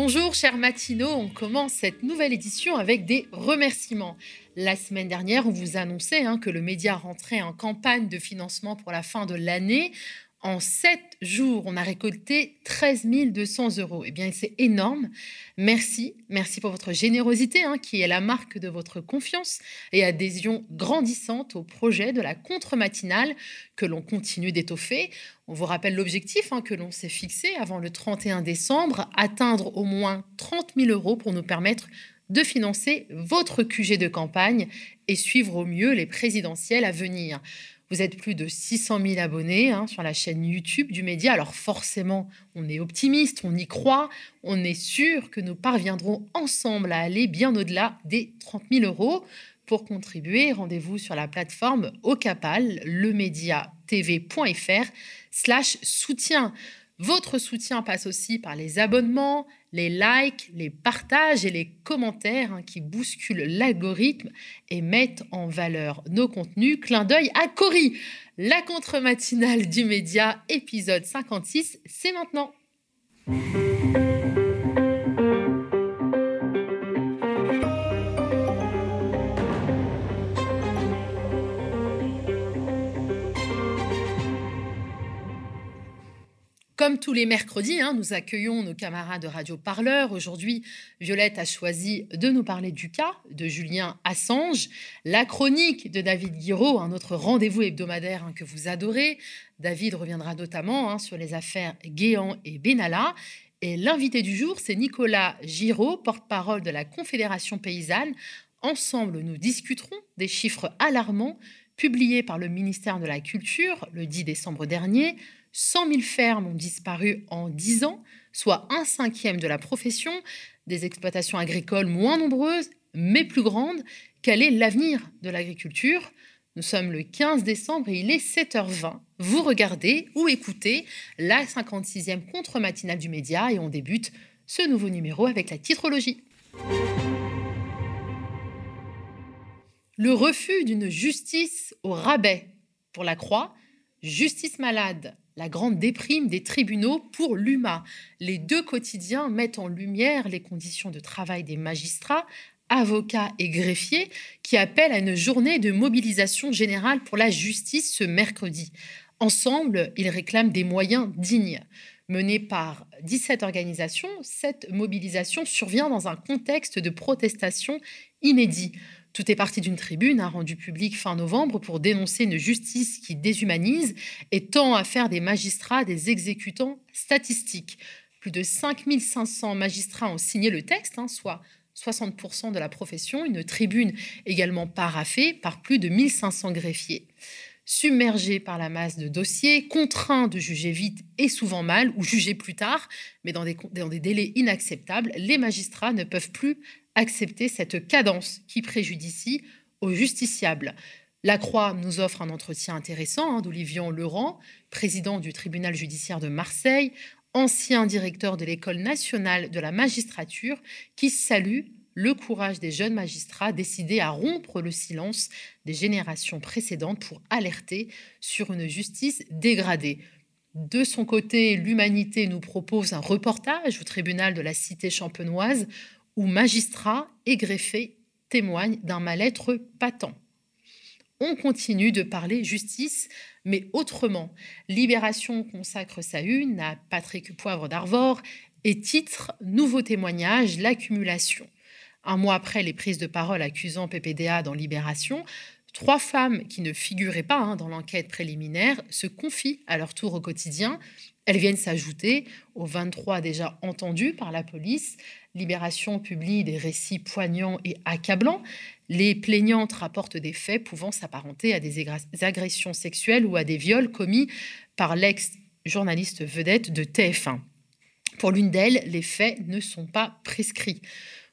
Bonjour chers matinaux, on commence cette nouvelle édition avec des remerciements. La semaine dernière, on vous annonçait hein, que le média rentrait en campagne de financement pour la fin de l'année. En sept jours, on a récolté 13 200 euros. Eh bien, c'est énorme. Merci. Merci pour votre générosité, hein, qui est la marque de votre confiance et adhésion grandissante au projet de la contre-matinale que l'on continue d'étoffer. On vous rappelle l'objectif hein, que l'on s'est fixé avant le 31 décembre, atteindre au moins 30 000 euros pour nous permettre de financer votre QG de campagne et suivre au mieux les présidentielles à venir. Vous êtes plus de 600 000 abonnés hein, sur la chaîne YouTube du média. Alors forcément, on est optimiste, on y croit, on est sûr que nous parviendrons ensemble à aller bien au-delà des 30 000 euros. Pour contribuer, rendez-vous sur la plateforme Ocapal, lemediatv.fr slash soutien. Votre soutien passe aussi par les abonnements, les likes, les partages et les commentaires hein, qui bousculent l'algorithme et mettent en valeur nos contenus. Clin d'œil à Cory, la contre-matinale du média, épisode 56, c'est maintenant. Comme tous les mercredis, hein, nous accueillons nos camarades de Radio Parleur. Aujourd'hui, Violette a choisi de nous parler du cas de Julien Assange, la chronique de David Guiraud, un autre rendez-vous hebdomadaire hein, que vous adorez. David reviendra notamment hein, sur les affaires Guéant et Benalla. Et l'invité du jour, c'est Nicolas Giraud, porte-parole de la Confédération paysanne. Ensemble, nous discuterons des chiffres alarmants publiés par le ministère de la Culture le 10 décembre dernier 100 000 fermes ont disparu en 10 ans, soit un cinquième de la profession, des exploitations agricoles moins nombreuses, mais plus grandes. Quel est l'avenir de l'agriculture? Nous sommes le 15 décembre et il est 7h20. Vous regardez ou écoutez la 56e contre-matinale du média et on débute ce nouveau numéro avec la titrologie. Le refus d'une justice au rabais pour la Croix, justice malade la grande déprime des tribunaux pour l'UMA. Les deux quotidiens mettent en lumière les conditions de travail des magistrats, avocats et greffiers qui appellent à une journée de mobilisation générale pour la justice ce mercredi. Ensemble, ils réclament des moyens dignes. Menée par 17 organisations, cette mobilisation survient dans un contexte de protestation inédit. Tout est parti d'une tribune hein, rendue publique fin novembre pour dénoncer une justice qui déshumanise et tend à faire des magistrats des exécutants statistiques. Plus de 5500 magistrats ont signé le texte, hein, soit 60% de la profession, une tribune également paraffée par plus de 1500 greffiers. Submergés par la masse de dossiers, contraints de juger vite et souvent mal, ou juger plus tard, mais dans des, dans des délais inacceptables, les magistrats ne peuvent plus accepter cette cadence qui préjudicie aux justiciables. La Croix nous offre un entretien intéressant hein, d'Olivier Laurent, président du tribunal judiciaire de Marseille, ancien directeur de l'École nationale de la magistrature, qui salue le courage des jeunes magistrats décidés à rompre le silence des générations précédentes pour alerter sur une justice dégradée. De son côté, l'Humanité nous propose un reportage au tribunal de la cité champenoise où magistrats et greffés témoignent d'un mal-être patent. On continue de parler justice, mais autrement. Libération consacre sa une à Patrick Poivre d'Arvor et titre Nouveau témoignage, l'accumulation. Un mois après les prises de parole accusant PPDA dans Libération, trois femmes qui ne figuraient pas hein, dans l'enquête préliminaire se confient à leur tour au quotidien. Elles viennent s'ajouter aux 23 déjà entendus par la police. Libération publie des récits poignants et accablants. Les plaignantes rapportent des faits pouvant s'apparenter à des agressions sexuelles ou à des viols commis par l'ex-journaliste vedette de TF1. Pour l'une d'elles, les faits ne sont pas prescrits.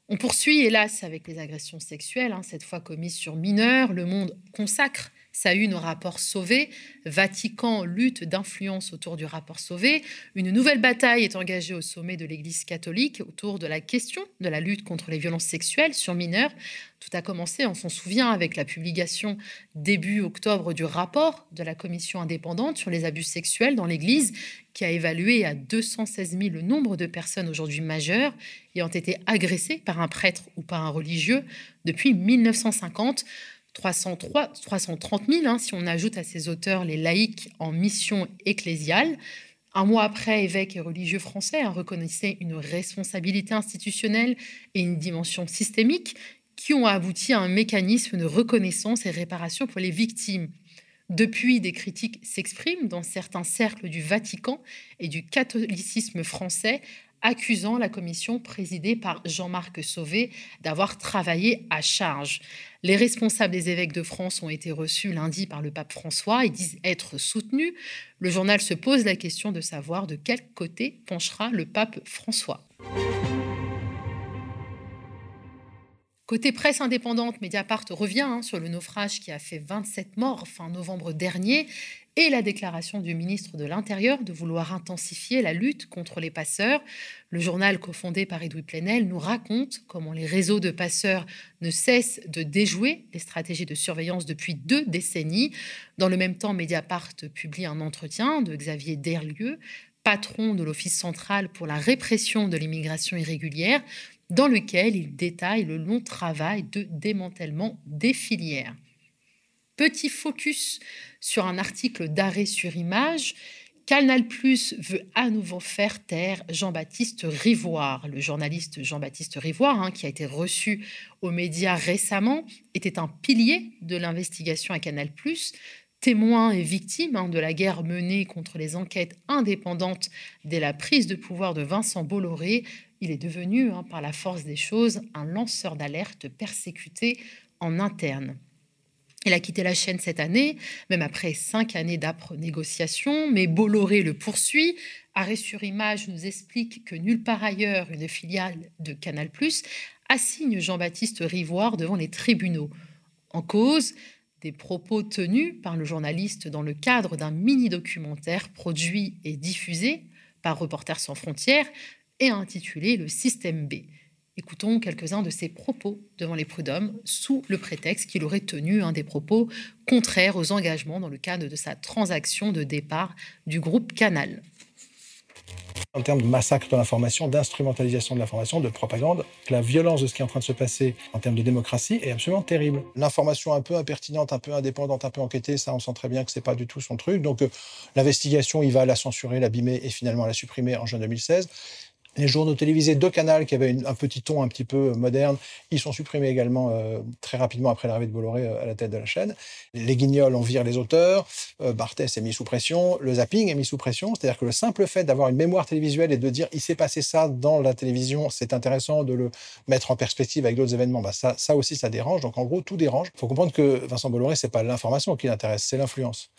On poursuit, hélas, avec les agressions sexuelles, hein, cette fois commises sur mineurs. Le monde consacre Eu nos rapports sauvés. Vatican lutte d'influence autour du rapport sauvé. Une nouvelle bataille est engagée au sommet de l'Église catholique autour de la question de la lutte contre les violences sexuelles sur mineurs. Tout a commencé, on s'en souvient, avec la publication début octobre du rapport de la commission indépendante sur les abus sexuels dans l'Église, qui a évalué à 216 000 le nombre de personnes aujourd'hui majeures ayant été agressées par un prêtre ou par un religieux depuis 1950. 303, 330 000 hein, si on ajoute à ces auteurs les laïcs en mission ecclésiale. Un mois après, évêques et religieux français hein, reconnaissaient une responsabilité institutionnelle et une dimension systémique qui ont abouti à un mécanisme de reconnaissance et réparation pour les victimes. Depuis, des critiques s'expriment dans certains cercles du Vatican et du catholicisme français accusant la commission présidée par Jean-Marc Sauvé d'avoir travaillé à charge. Les responsables des évêques de France ont été reçus lundi par le pape François et disent être soutenus. Le journal se pose la question de savoir de quel côté penchera le pape François. Côté presse indépendante, Mediapart revient hein, sur le naufrage qui a fait 27 morts fin novembre dernier et la déclaration du ministre de l'Intérieur de vouloir intensifier la lutte contre les passeurs. Le journal cofondé par Edoui Plenel nous raconte comment les réseaux de passeurs ne cessent de déjouer les stratégies de surveillance depuis deux décennies. Dans le même temps, Mediapart publie un entretien de Xavier Derlieu, patron de l'Office central pour la répression de l'immigration irrégulière, dans lequel il détaille le long travail de démantèlement des filières. Petit focus sur un article d'arrêt sur image. Canal Plus veut à nouveau faire taire Jean-Baptiste Rivoire. Le journaliste Jean-Baptiste Rivoire, hein, qui a été reçu aux médias récemment, était un pilier de l'investigation à Canal Plus, témoin et victime hein, de la guerre menée contre les enquêtes indépendantes dès la prise de pouvoir de Vincent Bolloré. Il est devenu, hein, par la force des choses, un lanceur d'alerte persécuté en interne. Il a quitté la chaîne cette année, même après cinq années d'âpres négociations, mais Bolloré le poursuit. Arrêt sur image nous explique que nulle part ailleurs une filiale de Canal+ assigne Jean-Baptiste Rivoire devant les tribunaux. En cause, des propos tenus par le journaliste dans le cadre d'un mini-documentaire produit et diffusé par Reporters sans frontières et intitulé Le Système B. Écoutons quelques-uns de ses propos devant les prud'hommes sous le prétexte qu'il aurait tenu un des propos contraires aux engagements dans le cadre de sa transaction de départ du groupe Canal. En termes de massacre de l'information, d'instrumentalisation de l'information, de propagande, la violence de ce qui est en train de se passer en termes de démocratie est absolument terrible. L'information un peu impertinente, un peu indépendante, un peu enquêtée, ça on sent très bien que c'est pas du tout son truc. Donc euh, l'investigation, il va la censurer, l'abîmer et finalement la supprimer en juin 2016. Les journaux télévisés de Canal, qui avaient un petit ton un petit peu moderne, ils sont supprimés également euh, très rapidement après l'arrivée de Bolloré euh, à la tête de la chaîne. Les guignols, on vire les auteurs. Euh, Barthès est mis sous pression. Le zapping est mis sous pression. C'est-à-dire que le simple fait d'avoir une mémoire télévisuelle et de dire il s'est passé ça dans la télévision, c'est intéressant de le mettre en perspective avec d'autres événements, bah ça, ça aussi, ça dérange. Donc en gros, tout dérange. Il faut comprendre que Vincent Bolloré, c'est pas l'information qui l'intéresse, c'est l'influence.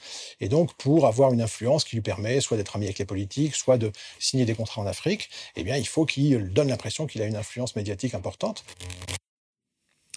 Et donc, pour avoir une influence qui lui permet soit d'être ami avec les politiques, soit de signer des contrats en Afrique, eh il faut qu'il donne l'impression qu'il a une influence médiatique importante.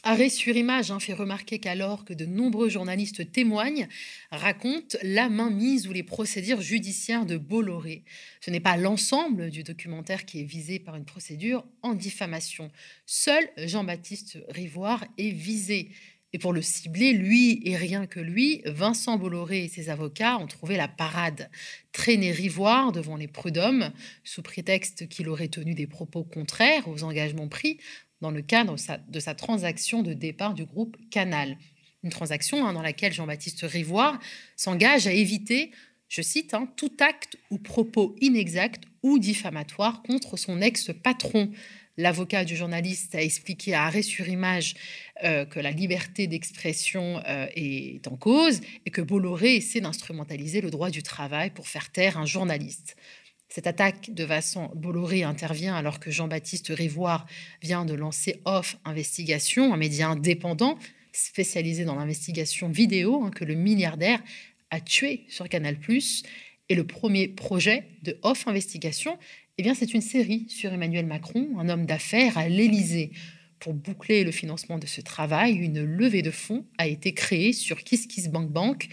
Arrêt sur image hein, fait remarquer qu'alors que de nombreux journalistes témoignent, racontent la mainmise ou les procédures judiciaires de Bolloré. Ce n'est pas l'ensemble du documentaire qui est visé par une procédure en diffamation. Seul Jean-Baptiste Rivoire est visé. Et pour le cibler, lui et rien que lui, Vincent Bolloré et ses avocats ont trouvé la parade. Traîner Rivoire devant les prud'hommes, sous prétexte qu'il aurait tenu des propos contraires aux engagements pris dans le cadre de sa transaction de départ du groupe Canal. Une transaction hein, dans laquelle Jean-Baptiste Rivoire s'engage à éviter, je cite, hein, tout acte ou propos inexact ou diffamatoire contre son ex-patron. L'avocat du journaliste a expliqué à arrêt sur image euh, que la liberté d'expression euh, est en cause et que Bolloré essaie d'instrumentaliser le droit du travail pour faire taire un journaliste. Cette attaque de Vincent Bolloré intervient alors que Jean-Baptiste Rivoire vient de lancer Off Investigation, un média indépendant spécialisé dans l'investigation vidéo hein, que le milliardaire a tué sur Canal+. Et le premier projet de Off Investigation, eh bien, c'est une série sur Emmanuel Macron, un homme d'affaires à l'Élysée. Pour boucler le financement de ce travail, une levée de fonds a été créée sur KissKissBankBank.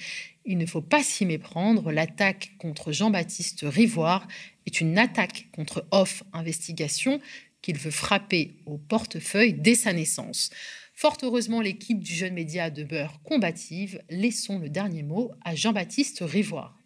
Il ne faut pas s'y méprendre, l'attaque contre Jean-Baptiste Rivoire est une attaque contre Off Investigation qu'il veut frapper au portefeuille dès sa naissance. Fort heureusement, l'équipe du jeune média de beurre combative. Laissons le dernier mot à Jean-Baptiste Rivoire.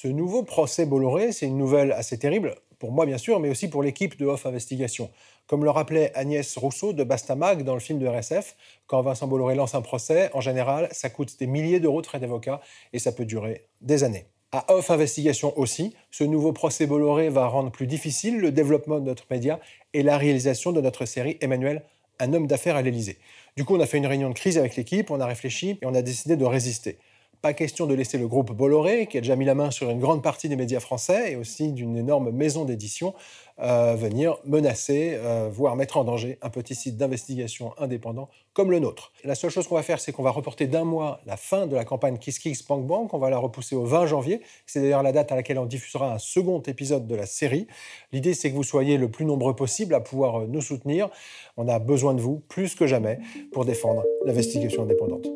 Ce nouveau procès Bolloré, c'est une nouvelle assez terrible, pour moi bien sûr, mais aussi pour l'équipe de Off Investigation. Comme le rappelait Agnès Rousseau de Bastamag dans le film de RSF, quand Vincent Bolloré lance un procès, en général, ça coûte des milliers d'euros de frais d'avocat et ça peut durer des années. À Off Investigation aussi, ce nouveau procès Bolloré va rendre plus difficile le développement de notre média et la réalisation de notre série Emmanuel, un homme d'affaires à l'Élysée. Du coup, on a fait une réunion de crise avec l'équipe, on a réfléchi et on a décidé de résister. Pas question de laisser le groupe Bolloré, qui a déjà mis la main sur une grande partie des médias français et aussi d'une énorme maison d'édition, euh, venir menacer, euh, voire mettre en danger un petit site d'investigation indépendant comme le nôtre. La seule chose qu'on va faire, c'est qu'on va reporter d'un mois la fin de la campagne KissKiss Bank Bank. On va la repousser au 20 janvier. C'est d'ailleurs la date à laquelle on diffusera un second épisode de la série. L'idée, c'est que vous soyez le plus nombreux possible à pouvoir euh, nous soutenir. On a besoin de vous plus que jamais pour défendre l'investigation indépendante.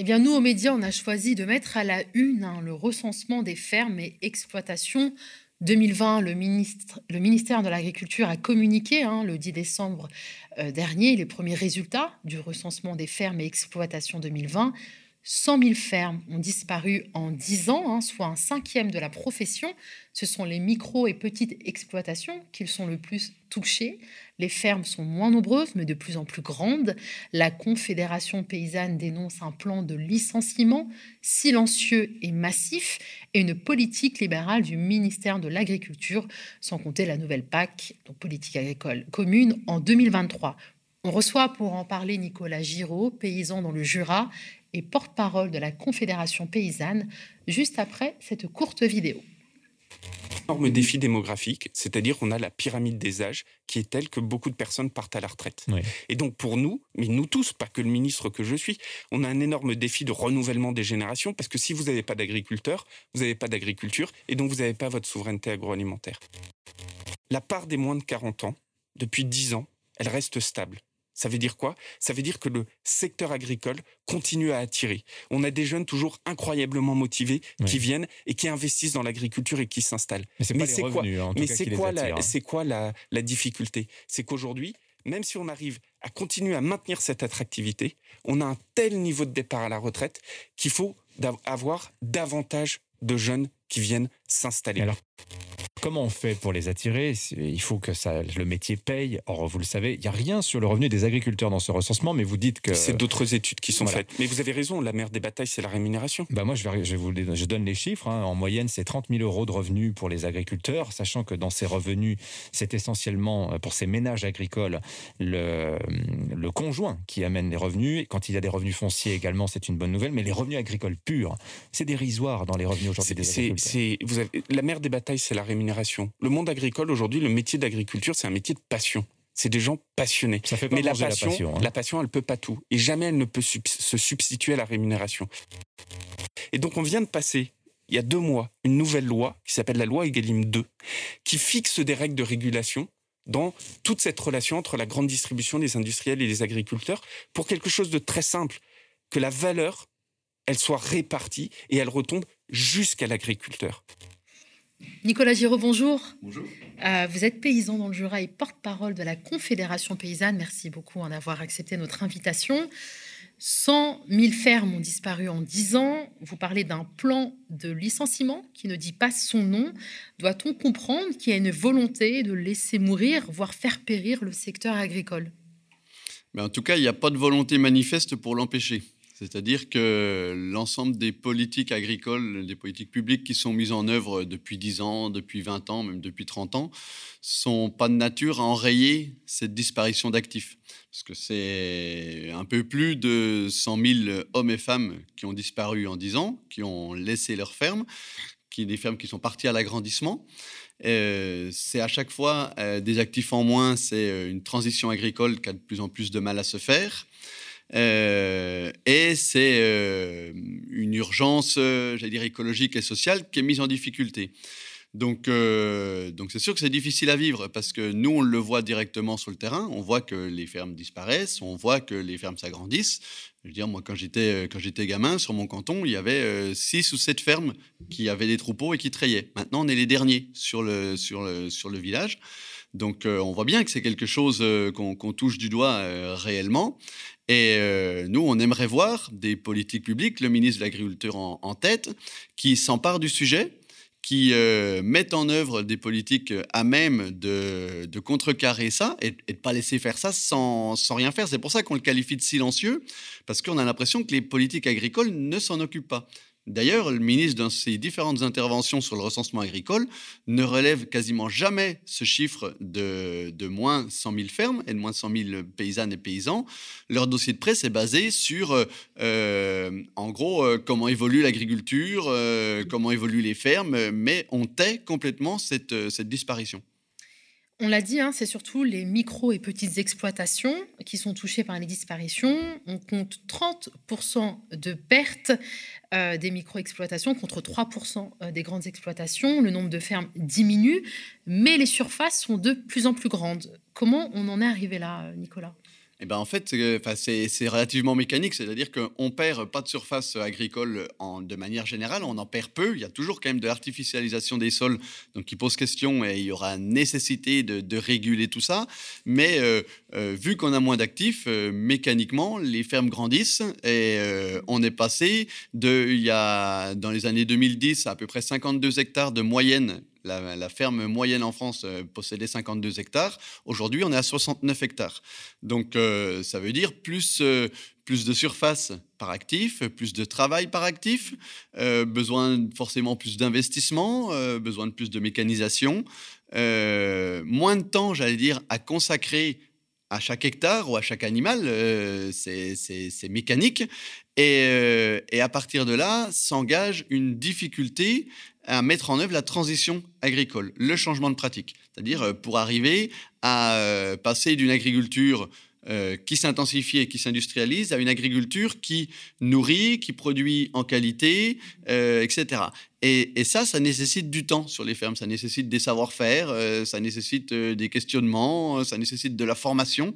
Eh bien, nous, aux médias, on a choisi de mettre à la une hein, le recensement des fermes et exploitations 2020, le, le, ministère de l'Agriculture a communiqué hein, le 10 décembre euh, dernier les premiers résultats du recensement des fermes et exploitations 2020. 100 000 fermes ont disparu en 10 ans, hein, soit un cinquième de la profession. Ce sont les micro et petites exploitations qui sont le plus touchées. Les fermes sont moins nombreuses, mais de plus en plus grandes. La Confédération paysanne dénonce un plan de licenciement silencieux et massif et une politique libérale du ministère de l'Agriculture, sans compter la nouvelle PAC, donc politique agricole commune, en 2023. On reçoit pour en parler Nicolas Giraud, paysan dans le Jura et porte-parole de la Confédération paysanne, juste après cette courte vidéo. Énorme défi démographique, c'est-à-dire qu'on a la pyramide des âges qui est telle que beaucoup de personnes partent à la retraite. Et donc pour nous, mais nous tous, pas que le ministre que je suis, on a un énorme défi de renouvellement des générations parce que si vous n'avez pas d'agriculteurs, vous n'avez pas d'agriculture et donc vous n'avez pas votre souveraineté agroalimentaire. La part des moins de 40 ans, depuis 10 ans, elle reste stable. Ça veut dire quoi? Ça veut dire que le secteur agricole continue à attirer. On a des jeunes toujours incroyablement motivés qui viennent et qui investissent dans l'agriculture et qui s'installent. Mais c'est quoi, mais c'est quoi, la, c'est quoi la, la difficulté? C'est qu'aujourd'hui, même si on arrive à continuer à maintenir cette attractivité, on a un tel niveau de départ à la retraite qu'il faut avoir davantage de jeunes qui viennent s'installer. Comment on fait pour les attirer? Il faut que ça, le métier paye. Or, vous le savez, il n'y a rien sur le revenu des agriculteurs dans ce recensement, mais vous dites que... C'est d'autres études qui sont faites. Mais vous avez raison, la mère des batailles, c'est la rémunération. Bah moi, je, vais, je, vous, je donne les chiffres. Hein. En moyenne, c'est 30 000 euros de revenus pour les agriculteurs, sachant que dans ces revenus, c'est essentiellement euh, pour ces ménages agricoles le, le conjoint qui amène les revenus. Et quand il y a des revenus fonciers également, c'est une bonne nouvelle. Mais les revenus agricoles purs, c'est dérisoire dans les revenus aujourd'hui des agriculteurs. Vous avez, la mère des batailles, c'est la rémunération le monde agricole aujourd'hui, le métier d'agriculture, c'est un métier de passion. C'est des gens passionnés. Ça fait Mais la passion, la passion, hein. la passion, elle peut pas tout. Et jamais elle ne peut se substituer à la rémunération. Et donc, on vient de passer, il y a deux mois, une nouvelle loi qui s'appelle la loi Egalim 2, qui fixe des règles de régulation dans toute cette relation entre la grande distribution, les industriels et les agriculteurs, pour quelque chose de très simple, que la valeur, elle soit répartie et elle retombe jusqu'à l'agriculteur. Nicolas Giraud, bonjour. Bonjour. Euh, vous êtes paysan dans le Jura et porte-parole de la Confédération paysanne. Merci beaucoup en avoir accepté notre invitation. 100 000 fermes ont disparu en 10 ans. Vous parlez d'un plan de licenciement qui ne dit pas son nom. Doit-on comprendre qu'il y a une volonté de laisser mourir, voire faire périr le secteur agricole? Mais En tout cas, il n'y a pas de volonté manifeste pour l'empêcher. C'est-à-dire que l'ensemble des politiques agricoles, des politiques publiques qui sont mises en œuvre depuis 10 ans, depuis 20 ans, même depuis 30 ans, sont pas de nature à enrayer cette disparition d'actifs. Parce que c'est un peu plus de 100 000 hommes et femmes qui ont disparu en 10 ans, qui ont laissé leurs fermes, qui, des fermes qui sont parties à l'agrandissement. Euh, c'est à chaque fois euh, des actifs en moins, c'est euh, une transition agricole qui a de plus en plus de mal à se faire. Euh, et c'est euh, une urgence, euh, j'allais dire, écologique et sociale qui est mise en difficulté. Donc, euh, donc c'est sûr que c'est difficile à vivre parce que nous, on le voit directement sur le terrain. On voit que les fermes disparaissent, on voit que les fermes s'agrandissent. Je veux dire, moi, quand j'étais euh, quand j'étais gamin, sur mon canton, il y avait euh, six ou sept fermes qui avaient des troupeaux et qui traillaient. Maintenant, on est les derniers sur le sur le sur le village. Donc, on voit bien que c'est quelque chose qu'on touche du doigt réellement. Et nous, on aimerait voir des politiques publiques, le ministre de l'Agriculture en, tête, qui s'empare du sujet qui euh, mettent en œuvre des politiques à même de, contrecarrer ça et, de ne pas laisser faire ça sans, sans rien faire. C'est pour ça qu'on le qualifie de silencieux, parce qu'on a l'impression que les politiques agricoles ne s'en occupent pas. D'ailleurs, le ministre, dans ses différentes interventions sur le recensement agricole, ne relève quasiment jamais ce chiffre de, moins 100 000 fermes et de moins 100 000 paysannes et paysans. Leur dossier de presse est basé sur, euh, en gros, euh, comment évolue l'agriculture, euh, comment évoluent les fermes, mais on tait complètement cette, cette disparition. On l'a dit, hein, c'est surtout les micro et petites exploitations qui sont touchées par les disparitions. On compte 30% de pertes euh, des micro-exploitations contre 3% euh, des grandes exploitations. Le nombre de fermes diminue, mais les surfaces sont de plus en plus grandes. Comment on en est arrivé là, Nicolas? Eh ben en fait, c'est relativement mécanique, c'est-à-dire qu'on perd pas de surface agricole en, de manière générale, on en perd peu. Il y a toujours quand même de l'artificialisation des sols, donc qui pose question et il y aura nécessité de, réguler tout ça. Mais euh, euh, vu qu'on a moins d'actifs, euh, mécaniquement, les fermes grandissent et on est passé de, il y a, dans les années 2010, à, à peu près 52 hectares de moyenne la, ferme moyenne en France euh, possédait 52 hectares. Aujourd'hui, on est à 69 hectares. Donc, euh, ça veut dire plus, euh, plus de surface par actif, plus de travail par actif, besoin forcément plus d'investissement, besoin de plus de mécanisation, moins de temps, j'allais dire, à consacrer à chaque hectare ou à chaque animal, c'est mécanique. Et, à partir de là, s'engage une difficulté à mettre en œuvre la transition agricole, le changement de pratique. C'est-à-dire euh, pour arriver à euh, passer d'une agriculture euh, qui s'intensifie et qui s'industrialise à une agriculture qui nourrit, qui produit en qualité, etc. Et, et, ça, ça nécessite du temps sur les fermes, ça nécessite des savoir-faire, ça nécessite des questionnements, ça nécessite de la formation.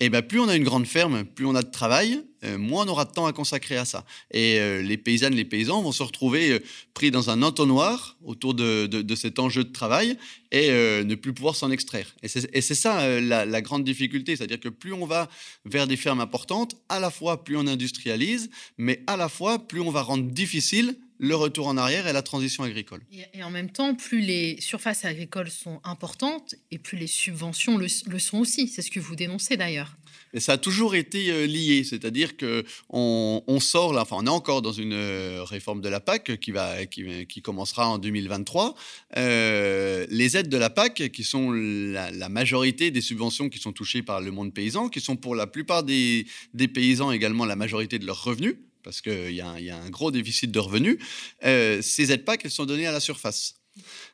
Et ben plus on a une grande ferme, plus on a de travail, euh, moins on aura de temps à consacrer à ça. Et euh, les paysannes, les paysans vont se retrouver euh, pris dans un entonnoir autour de, de, cet enjeu de travail et ne plus pouvoir s'en extraire. Et c'est ça la, la, grande difficulté, c'est-à-dire que plus on va vers des fermes importantes, à la fois plus on industrialise, mais à la fois plus on va rendre difficile le retour en arrière et la transition agricole. Et, en même temps, plus les surfaces agricoles sont importantes et plus les subventions le, sont aussi. C'est ce que vous dénoncez d'ailleurs. Et ça a toujours été euh, lié, c'est-à-dire que on, sort là, enfin on est encore dans une euh, réforme de la PAC qui va qui, commencera en 2023. Euh, les aides de la PAC, qui sont la, majorité des subventions qui sont touchées par le monde paysan, qui sont pour la plupart des, des paysans également la majorité de leurs revenus, parce qu'il y, a un gros déficit de revenus, euh, ces aides PAC, elles sont données à la surface.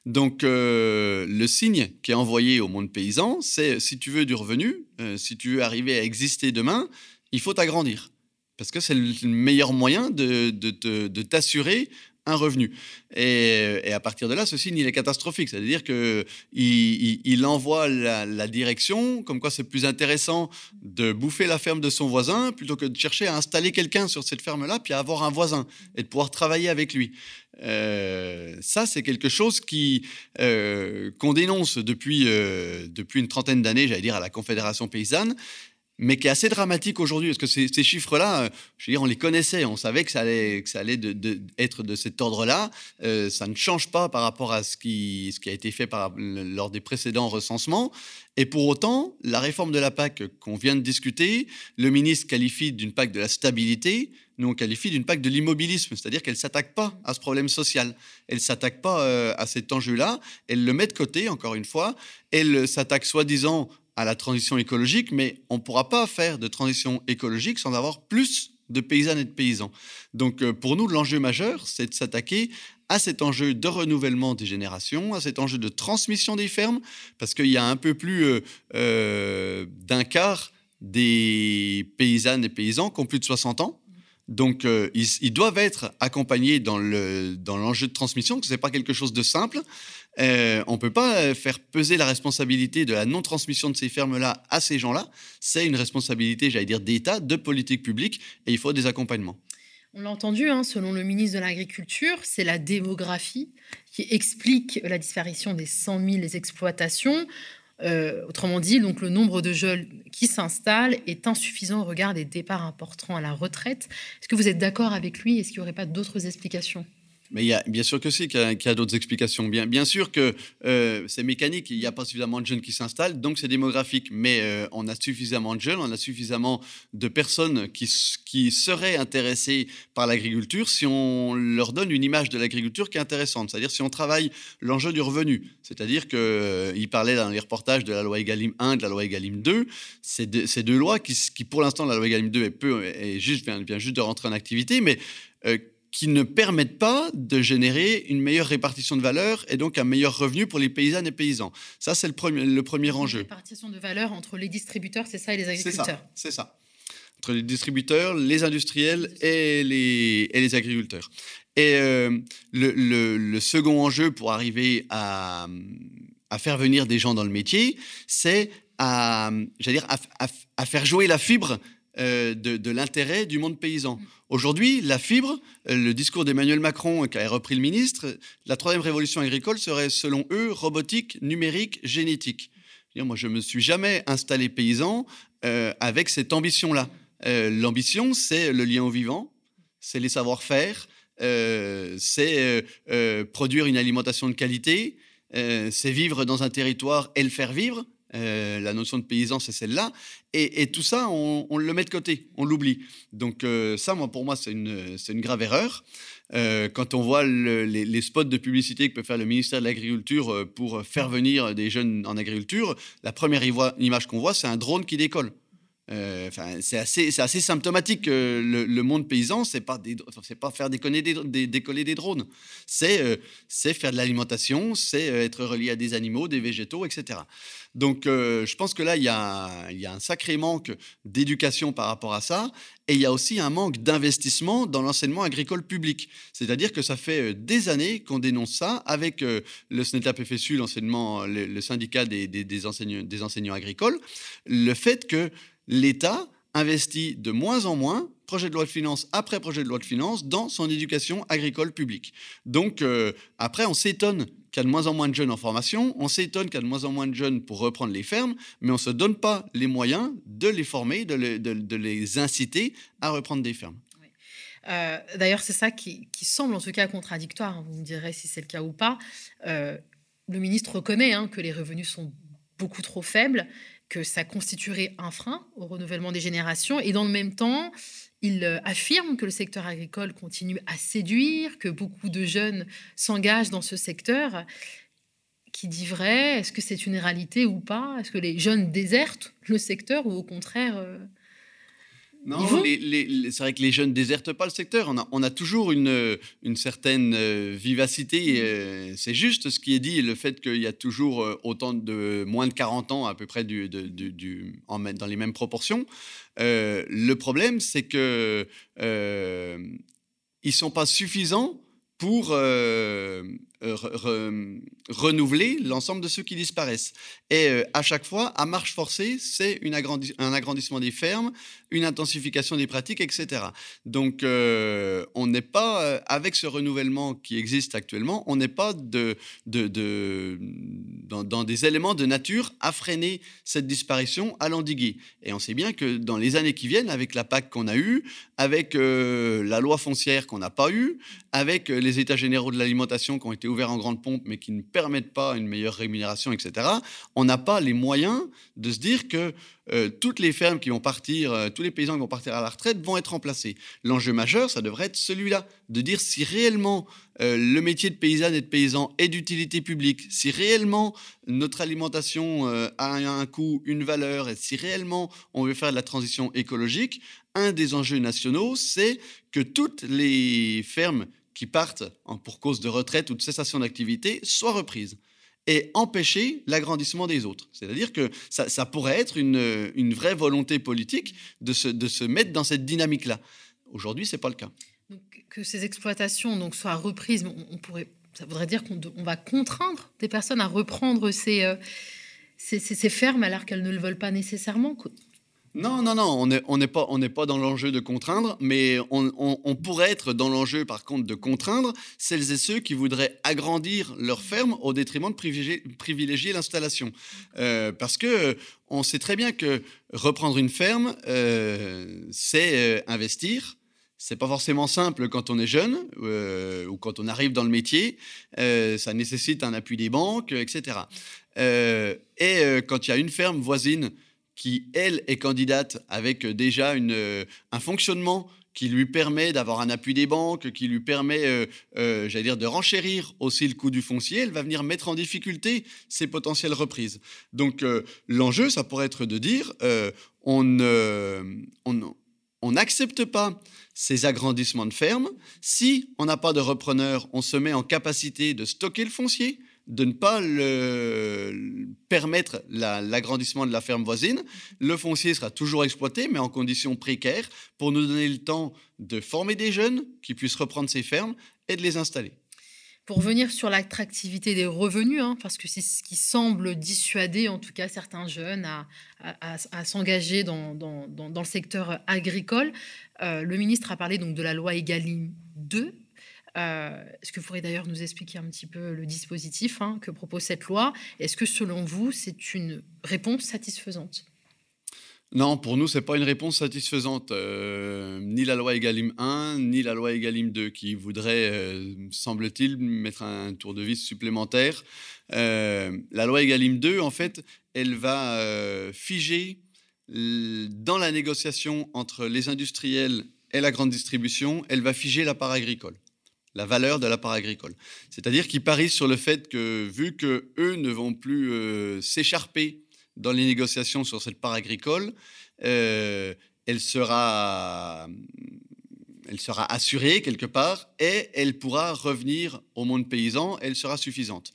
Donc, euh, le signe qui est envoyé au monde paysan, c'est si tu veux du revenu, euh, si tu veux arriver à exister demain, il faut t'agrandir. Parce que c'est le meilleur moyen de, de t'assurer un revenu. Et, à partir de là, ce signe, il est catastrophique. C'est-à-dire qu'il il, envoie la, direction, comme quoi c'est plus intéressant de bouffer la ferme de son voisin plutôt que de chercher à installer quelqu'un sur cette ferme-là, puis à avoir un voisin et de pouvoir travailler avec lui. Euh, ça, c'est quelque chose qui euh, qu'on dénonce depuis, euh, depuis une trentaine d'années, j'allais dire, à la Confédération paysanne mais qui est assez dramatique aujourd'hui, parce que ces, chiffres-là, euh, je veux dire, on les connaissait, on savait que ça allait, être de cet ordre-là. Euh, ça ne change pas par rapport à ce qui, a été fait lors des précédents recensements. Et pour autant, la réforme de la PAC qu'on vient de discuter, le ministre qualifie d'une PAC de la stabilité, nous on qualifie d'une PAC de l'immobilisme, c'est-à-dire qu'elle ne s'attaque pas à ce problème social, elle ne s'attaque pas euh, à cet enjeu-là, elle le met de côté, encore une fois, elle s'attaque soi-disant à la transition écologique, mais on ne pourra pas faire de transition écologique sans avoir plus de paysannes et de paysans. Donc euh, pour nous, l'enjeu majeur, c'est de s'attaquer à cet enjeu de renouvellement des générations, à cet enjeu de transmission des fermes, parce qu'il y a un peu plus euh, euh, d'un quart des paysannes et paysans qui ont plus de 60 ans. Donc, ils, doivent être accompagnés dans l'enjeu dans de transmission, que ce n'est pas quelque chose de simple. Euh, on ne peut pas faire peser la responsabilité de la non-transmission de ces fermes-là à ces gens-là. C'est une responsabilité, j'allais dire, d'État, de politique publique, et il faut des accompagnements. On l'a entendu, hein, selon le ministre de l'Agriculture, c'est la démographie qui explique la disparition des 100 000 exploitations. Euh, autrement dit, donc le nombre de jeunes qui s'installent est insuffisant au regard des départs importants à la retraite. Est-ce que vous êtes d'accord avec lui? Est-ce qu'il n'y aurait pas d'autres explications? Mais y a, bien sûr que si, qu'il y a, d'autres explications. Bien, sûr que euh, c'est mécanique, il n'y a pas suffisamment de jeunes qui s'installent, donc c'est démographique. Mais euh, on a suffisamment de jeunes, on a suffisamment de personnes qui, qui seraient intéressées par l'agriculture si on leur donne une image de l'agriculture qui est intéressante. C'est-à-dire si on travaille l'enjeu du revenu. C'est-à-dire qu'il euh, parlait dans les reportages de la loi Egalim 1, de la loi Egalim 2. C'est deux, deux lois qui, pour l'instant, la loi Egalim 2 est peu, est juste, vient, vient juste de rentrer en activité, mais qui ne permettent pas de générer une meilleure répartition de valeur et donc un meilleur revenu pour les paysannes et paysans. Ça, c'est le premier, le premier enjeu. Répartition de valeur entre les distributeurs, c'est ça, et les agriculteurs. C'est ça, Entre les distributeurs, les industriels et les, et les agriculteurs. Et euh, le, le, second enjeu pour arriver à, à, faire venir des gens dans le métier, c'est à, à, à, faire jouer la fibre euh, de, de l'intérêt du monde paysan. Mm. Aujourd'hui, la fibre, euh, le discours d'Emmanuel Macron, qui a repris le ministre, la troisième révolution agricole serait, selon eux, robotique, numérique, génétique. Moi, je ne me suis jamais installé paysan euh, avec cette ambition-là. Euh, l'ambition, c'est le lien au vivant, c'est les savoir-faire, c'est produire une alimentation de qualité, c'est vivre dans un territoire et le faire vivre. Euh, la notion de paysan, c'est celle-là. Et, tout ça, on, le met de côté, on l'oublie. Donc euh, ça, moi, pour moi, c'est une, grave erreur. Euh, quand on voit les, spots de publicité que peut faire le ministère de l'Agriculture pour faire venir des jeunes en agriculture, la première image qu'on voit, c'est un drone qui décolle. Enfin, c'est assez, symptomatique. Le, monde paysan, c'est pas, pas faire décoller des drones. C'est, c'est faire de l'alimentation, c'est être relié à des animaux, des végétaux, etc. Donc, euh, je pense que là, il y, a, un sacré manque d'éducation par rapport à ça. Et il y a aussi un manque d'investissement dans l'enseignement agricole public. C'est-à-dire que ça fait euh, des années qu'on dénonce ça avec euh, le SNETAP FSU, l'enseignement, le, syndicat des enseignants agricoles, le fait que l'État investit de moins en moins, projet de loi de finances après projet de loi de finances, dans son éducation agricole publique. Donc, après, on s'étonne qu'il y a de moins en moins de jeunes en formation, on s'étonne qu'il y a de moins en moins de jeunes pour reprendre les fermes, mais on ne se donne pas les moyens de les former, de, les inciter à reprendre des fermes. Euh, d'ailleurs, c'est ça qui, semble en tout cas contradictoire. Hein. Vous me direz si c'est le cas ou pas. Euh, le ministre reconnaît hein, que les revenus sont beaucoup trop faibles, que ça constituerait un frein au renouvellement des générations, et dans le même temps, il euh, affirme que le secteur agricole continue à séduire, que beaucoup de jeunes s'engagent dans ce secteur. Qui dit vrai Est-ce que c'est une réalité ou pas? Est-ce que les jeunes désertent le secteur ou au contraire euh, non, c'est vrai que les jeunes désertent pas le secteur. On a, on a toujours une, une certaine euh, vivacité. c'est juste ce qui est dit, le fait qu'il y a toujours autant de moins de 40 ans à peu près du, du, en, dans les mêmes proportions. Euh, le problème, c'est que euh, ils sont pas suffisants pour euh, renouveler l'ensemble de ceux qui disparaissent. Et à chaque fois, à marche forcée, c'est un agrandissement des fermes, une intensification des pratiques, etc. Donc, euh, on n'est pas, euh, avec ce renouvellement qui existe actuellement, on n'est pas dans, des éléments de nature à freiner cette disparition, à l'endiguer. Et on sait bien que dans les années qui viennent, avec la PAC qu'on a eue, avec euh, la loi foncière qu'on n'a pas eue, avec les états généraux de l'alimentation qui ont été ouverts en grande pompe, mais qui ne permettent pas une meilleure rémunération, etc., on n'a pas les moyens de se dire que euh, toutes les fermes qui vont partir, euh, tous les paysans qui vont partir à la retraite vont être remplacés. L'enjeu majeur, ça devrait être celui-là, de dire si réellement euh, le métier de paysanne et de paysan est d'utilité publique, si réellement notre alimentation a un coût, une valeur, et si réellement on veut faire de la transition écologique, un des enjeux nationaux, c'est que toutes les fermes qui partent pour cause de retraite ou de cessation d'activité soient reprises et empêcher l'agrandissement des autres. C'est-à-dire que ça, pourrait être une, vraie volonté politique de se, mettre dans cette dynamique-là. Aujourd'hui, c'est pas le cas. Que ces exploitations soient reprises, on, pourrait, ça voudrait dire qu'on va contraindre des personnes à reprendre euh, ces fermes alors qu'elles ne le veulent pas nécessairement. Non, non, non, on n'est pas, pas dans l'enjeu de contraindre, mais on, pourrait être dans l'enjeu, par contre, de contraindre celles et ceux qui voudraient agrandir leur ferme au détriment de privilégier, l'installation. Euh, parce que on sait très bien que reprendre une ferme, euh, c'est euh, investir. C'est pas forcément simple quand on est jeune ou quand on arrive dans le métier. ça nécessite un appui des banques, etc. et quand il y a une ferme voisine qui, elle, est candidate avec euh, déjà euh, un fonctionnement qui lui permet d'avoir un appui des banques, qui lui permet, euh, j'allais dire, de renchérir aussi le coût du foncier, elle va venir mettre en difficulté ses potentielles reprises. Donc l'enjeu, ça pourrait être de dire, on n'accepte pas ces agrandissements de fermes. Si on n'a pas de repreneur, on se met en capacité de stocker le foncier, de ne pas permettre l'agrandissement de la ferme voisine. Le foncier sera toujours exploité, mais en conditions précaires, pour nous donner le temps de former des jeunes qui puissent reprendre ces fermes et de les installer. Pour revenir sur l'attractivité des revenus, hein, parce que c'est ce qui semble dissuader en tout cas certains jeunes à, s'engager dans, le secteur agricole, euh, le ministre a parlé donc de la loi Egalim 2 euh, est-ce que vous pourriez d'ailleurs nous expliquer un petit peu le dispositif hein, que propose cette loi Est-ce que selon vous, c'est une réponse satisfaisante? Non, pour nous, ce n'est pas une réponse satisfaisante. Euh, ni la loi Egalim 1, ni la loi Egalim 2, qui voudrait, euh, semble-t-il, mettre un tour de vis supplémentaire. la loi Egalim 2, en fait, elle va figer dans la négociation entre les industriels et la grande distribution, elle va figer la part agricole la valeur de la part agricole. C'est-à-dire qu'ils parient sur le fait que, vu que eux ne vont plus euh, s'écharper dans les négociations sur cette part agricole, euh, elle, sera, elle sera assurée quelque part et elle pourra revenir au monde paysan, elle sera suffisante.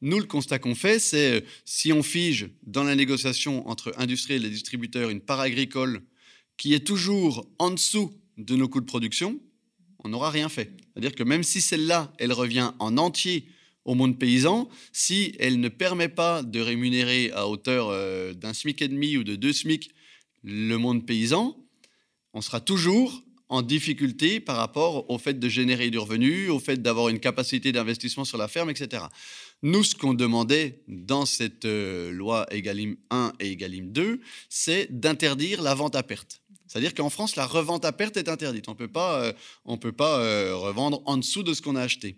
Nous, le constat qu'on fait, c'est si on fige dans la négociation entre industriels et distributeurs une part agricole qui est toujours en dessous de nos coûts de production, on n'aura rien fait. C'est-à-dire que même si celle-là, elle revient en entier au monde paysan, si elle ne permet pas de rémunérer à hauteur euh, d'un SMIC et demi ou de deux SMIC le monde paysan, on sera toujours en difficulté par rapport au fait de générer du revenu, au fait d'avoir une capacité d'investissement sur la ferme, etc. Nous, ce qu'on demandait dans cette euh, loi Egalim 1 et Egalim 2, c'est d'interdire la vente à perte. C'est-à-dire qu'en France, la revente à perte est interdite. On ne peut pas, euh, peut pas euh, revendre en dessous de ce qu'on a acheté.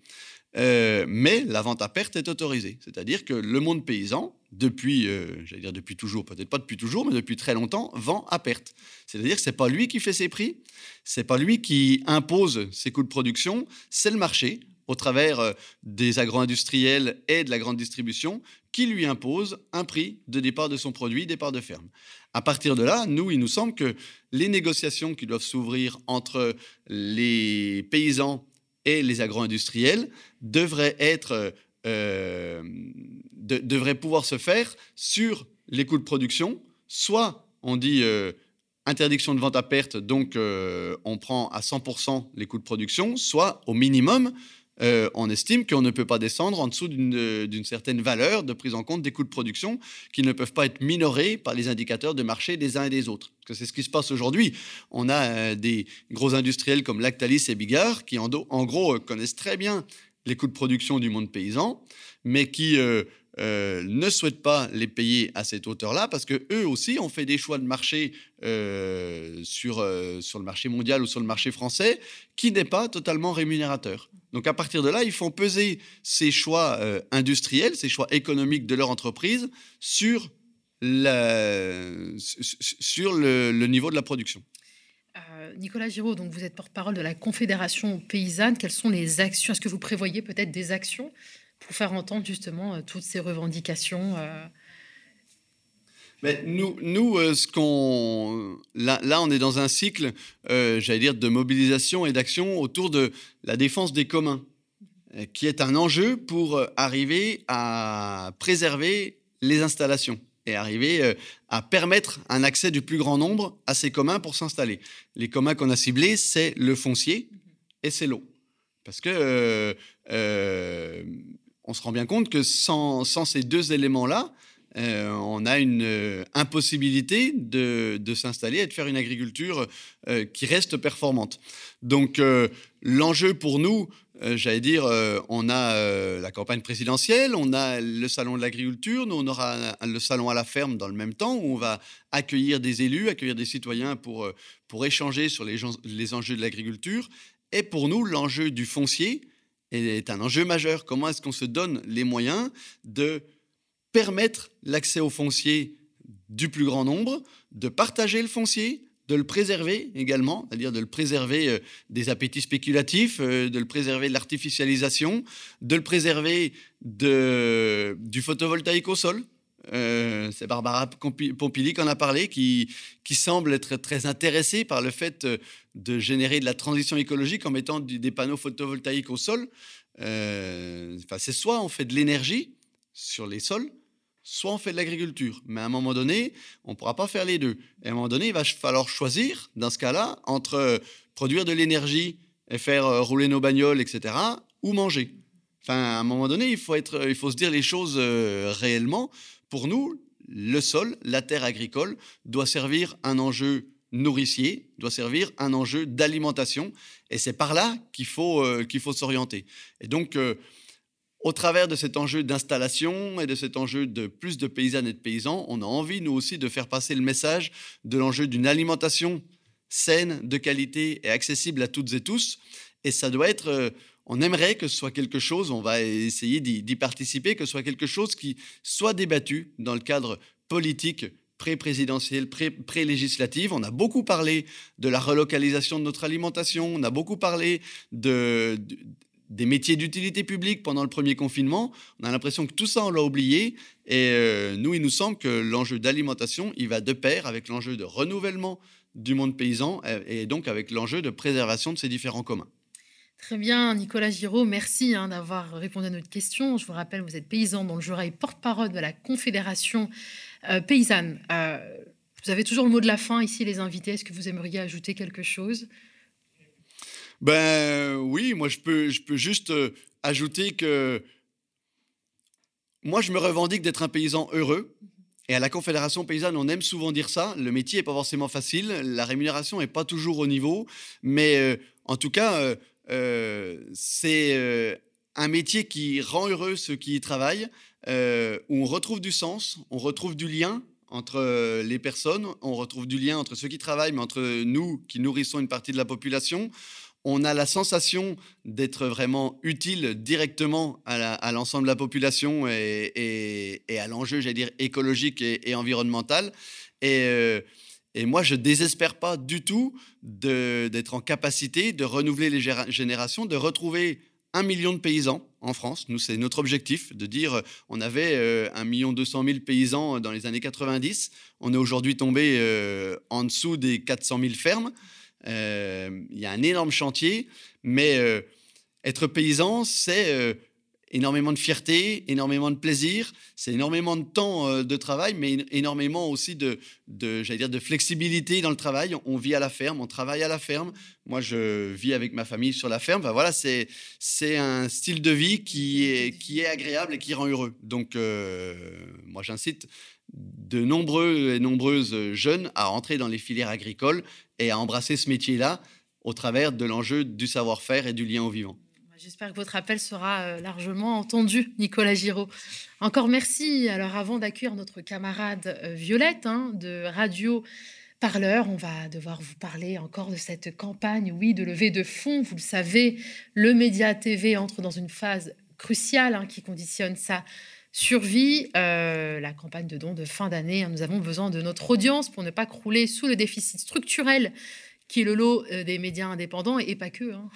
Euh, mais la vente à perte est autorisée. C'est-à-dire que le monde paysan, depuis, j'allais dire depuis toujours, peut-être pas depuis toujours, mais depuis très longtemps, vend à perte. C'est-à-dire que c'est pas lui qui fait ses prix, c'est pas lui qui impose ses coûts de production, c'est le marché au travers des agro-industriels et de la grande distribution qui lui impose un prix de départ de son produit, départ de ferme. À partir de là, nous, il nous semble que les négociations qui doivent s'ouvrir entre les paysans et les agro-industriels devraient être euh, devraient pouvoir se faire sur les coûts de production. Soit on dit euh, interdiction de vente à perte, donc euh, on prend à 100% les coûts de production, soit au minimum euh, on estime qu'on ne peut pas descendre en dessous d'une certaine valeur de prise en compte des coûts de production qui ne peuvent pas être minorés par les indicateurs de marché des uns et des autres. C'est ce qui se passe aujourd'hui. On a euh, des gros industriels comme Lactalis et Bigard qui, en, gros, euh, connaissent très bien les coûts de production du monde paysan, mais qui euh, ne souhaitent pas les payer à cette hauteur-là parce que eux aussi ont fait des choix de marché euh, sur, euh, sur le marché mondial ou sur le marché français qui n'est pas totalement rémunérateur. Donc à partir de là, ils font peser ces choix industriels, ces choix économiques de leur entreprise sur, la, sur le, le niveau de la production. Nicolas Giraud, donc vous êtes porte-parole de la Confédération paysanne. Quelles sont les actions? Est-ce que vous prévoyez peut-être des actions? Pour faire entendre justement euh, toutes ces revendications euh. mais nous, nous euh, ce qu'on là, on est dans un cycle, j'allais dire, de mobilisation et d'action autour de la défense des communs, qui est un enjeu pour arriver à préserver les installations et arriver à permettre un accès du plus grand nombre à ces communs pour s'installer. Les communs qu'on a ciblés, c'est le foncier et c'est l'eau. Parce que on se rend bien compte que sans, ces deux éléments-là, euh, on a une euh, impossibilité de, s'installer et de faire une agriculture euh, qui reste performante. Donc l'enjeu pour nous, j'allais dire, on a la campagne présidentielle, on a le salon de l'agriculture, nous on aura le salon à la ferme dans le même temps où on va accueillir des élus, accueillir des citoyens pour, pour échanger sur les, les enjeux de l'agriculture. Et pour nous, l'enjeu du foncier est un enjeu majeur. Comment est-ce qu'on se donne les moyens de permettre l'accès au foncier du plus grand nombre, de partager le foncier, de le préserver également, c'est-à-dire de le préserver euh, des appétits spéculatifs, euh, de le préserver de l'artificialisation, de le préserver de, du photovoltaïque au sol. Euh, c'est Barbara Pompili qui en a parlé, qui, qui semble être très intéressée par le fait de générer de la transition écologique en mettant des panneaux photovoltaïques au sol. enfin, c'est soit on fait de l'énergie sur les sols, soit on fait de l'agriculture. Mais à un moment donné, on ne pourra pas faire les deux. Et à un moment donné, il va falloir choisir, dans ce cas-là, entre euh, produire de l'énergie et faire euh, rouler nos bagnoles, etc., ou manger. Enfin, à un moment donné, il faut, être, il faut se dire les choses euh, réellement. Pour nous, le sol, la terre agricole, doit servir un enjeu nourricier, doit servir un enjeu d'alimentation. Et c'est par là qu'il faut, qu'il faut s'orienter. Et donc, au travers de cet enjeu d'installation et de cet enjeu de plus de paysannes et de paysans, on a envie, nous aussi, de faire passer le message de l'enjeu d'une alimentation saine, de qualité et accessible à toutes et tous. Et ça doit être, euh, on aimerait que ce soit quelque chose, on va essayer d'y participer, que ce soit quelque chose qui soit débattu dans le cadre politique pré-présidentielle, pré-législative. On a beaucoup parlé de la relocalisation de notre alimentation, on a beaucoup parlé de des métiers d'utilité publique pendant le premier confinement. On a l'impression que tout ça, on l'a oublié. Et euh, nous, il nous semble que l'enjeu d'alimentation, il va de pair avec l'enjeu de renouvellement du monde paysan et donc avec l'enjeu de préservation de ces différents communs. Très bien, Nicolas Giraud, merci hein, d'avoir répondu à notre question. Je vous rappelle, vous êtes paysan dans le Jura porte-parole de la Confédération euh, paysanne. Euh, vous avez toujours le mot de la fin ici, les invités. Est-ce que vous aimeriez ajouter quelque chose? Ben oui, moi je peux, juste euh, ajouter que moi je me revendique d'être un paysan heureux. Et à la Confédération paysanne, on aime souvent dire ça. Le métier n'est pas forcément facile, la rémunération n'est pas toujours au niveau, mais en tout cas, c'est un métier qui rend heureux ceux qui y travaillent, où on retrouve du sens, on retrouve du lien entre les personnes, on retrouve du lien entre ceux qui travaillent, mais entre nous qui nourrissons une partie de la population on a la sensation d'être vraiment utile directement à l'ensemble de la population et, à l'enjeu, j'allais dire, écologique et, environnemental. Euh, et, moi, je désespère pas du tout d'être en capacité de renouveler les générations, de retrouver un million de paysans en France. Nous, c'est notre objectif de dire on avait euh, un million deux cent mille paysans dans les années 90. On est aujourd'hui tombé euh, en dessous des 400 000 fermes. Euh, il y a un énorme chantier, mais euh, être paysan, c'est euh, énormément de fierté, énormément de plaisir, c'est énormément de temps de travail, mais énormément aussi de, de j'allais dire, de flexibilité dans le travail. On vit à la ferme, on travaille à la ferme. Moi, je vis avec ma famille sur la ferme. voilà, c'est, c'est un style de vie qui est, qui est agréable et qui rend heureux. Donc, moi, j'incite de nombreux et nombreuses jeunes à entrer dans les filières agricoles et à embrasser ce métier-là au travers de l'enjeu du savoir-faire et du lien au vivant. J'espère que votre appel sera euh, largement entendu, Nicolas Giraud. Encore merci. Alors avant d'accueillir notre camarade euh, Violette hein, de Radio Parleur, on va devoir vous parler encore de cette campagne, oui, de levée de fonds. Vous le savez, le Média TV entre dans une phase cruciale hein, qui conditionne sa survie, euh, la campagne de dons de fin d'année. Hein, nous avons besoin de notre audience pour ne pas crouler sous le déficit structurel qui est le lot euh, des médias indépendants, et pas que, hein.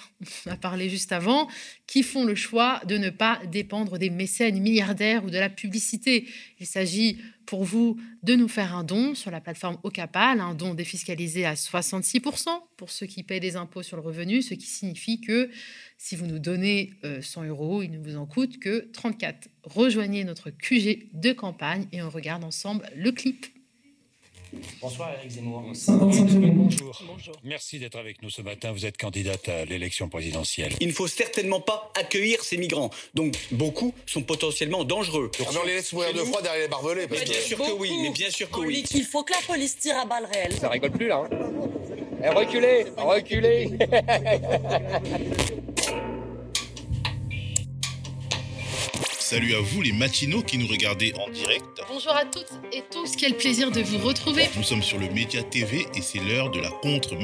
on a parlé juste avant, qui font le choix de ne pas dépendre des mécènes milliardaires ou de la publicité. Il s'agit pour vous de nous faire un don sur la plateforme Ocapal, un don défiscalisé à 66% pour ceux qui paient des impôts sur le revenu, ce qui signifie que si vous nous donnez 100 euh, euros, il ne vous en coûte que 34. Rejoignez notre QG de campagne et on regarde ensemble le clip. Bonsoir Eric Zemmour. Bonjour. Bonjour. Merci d'être avec nous ce matin. Vous êtes candidate à l'élection présidentielle. Il ne faut certainement pas accueillir ces migrants. Donc beaucoup sont potentiellement dangereux. Ah, on les laisse mourir de froid derrière les barbelés. bien sûr que oui, mais bien sûr que oui. Il faut que la police tire à balles réelles. Ça rigole plus là. Hein. Eh, reculez, reculez. Salut à vous les matinaux qui nous regardez en direct. Bonjour à toutes et tous, quel plaisir de vous retrouver. Nous sommes sur le Média TV et c'est l'heure de la contre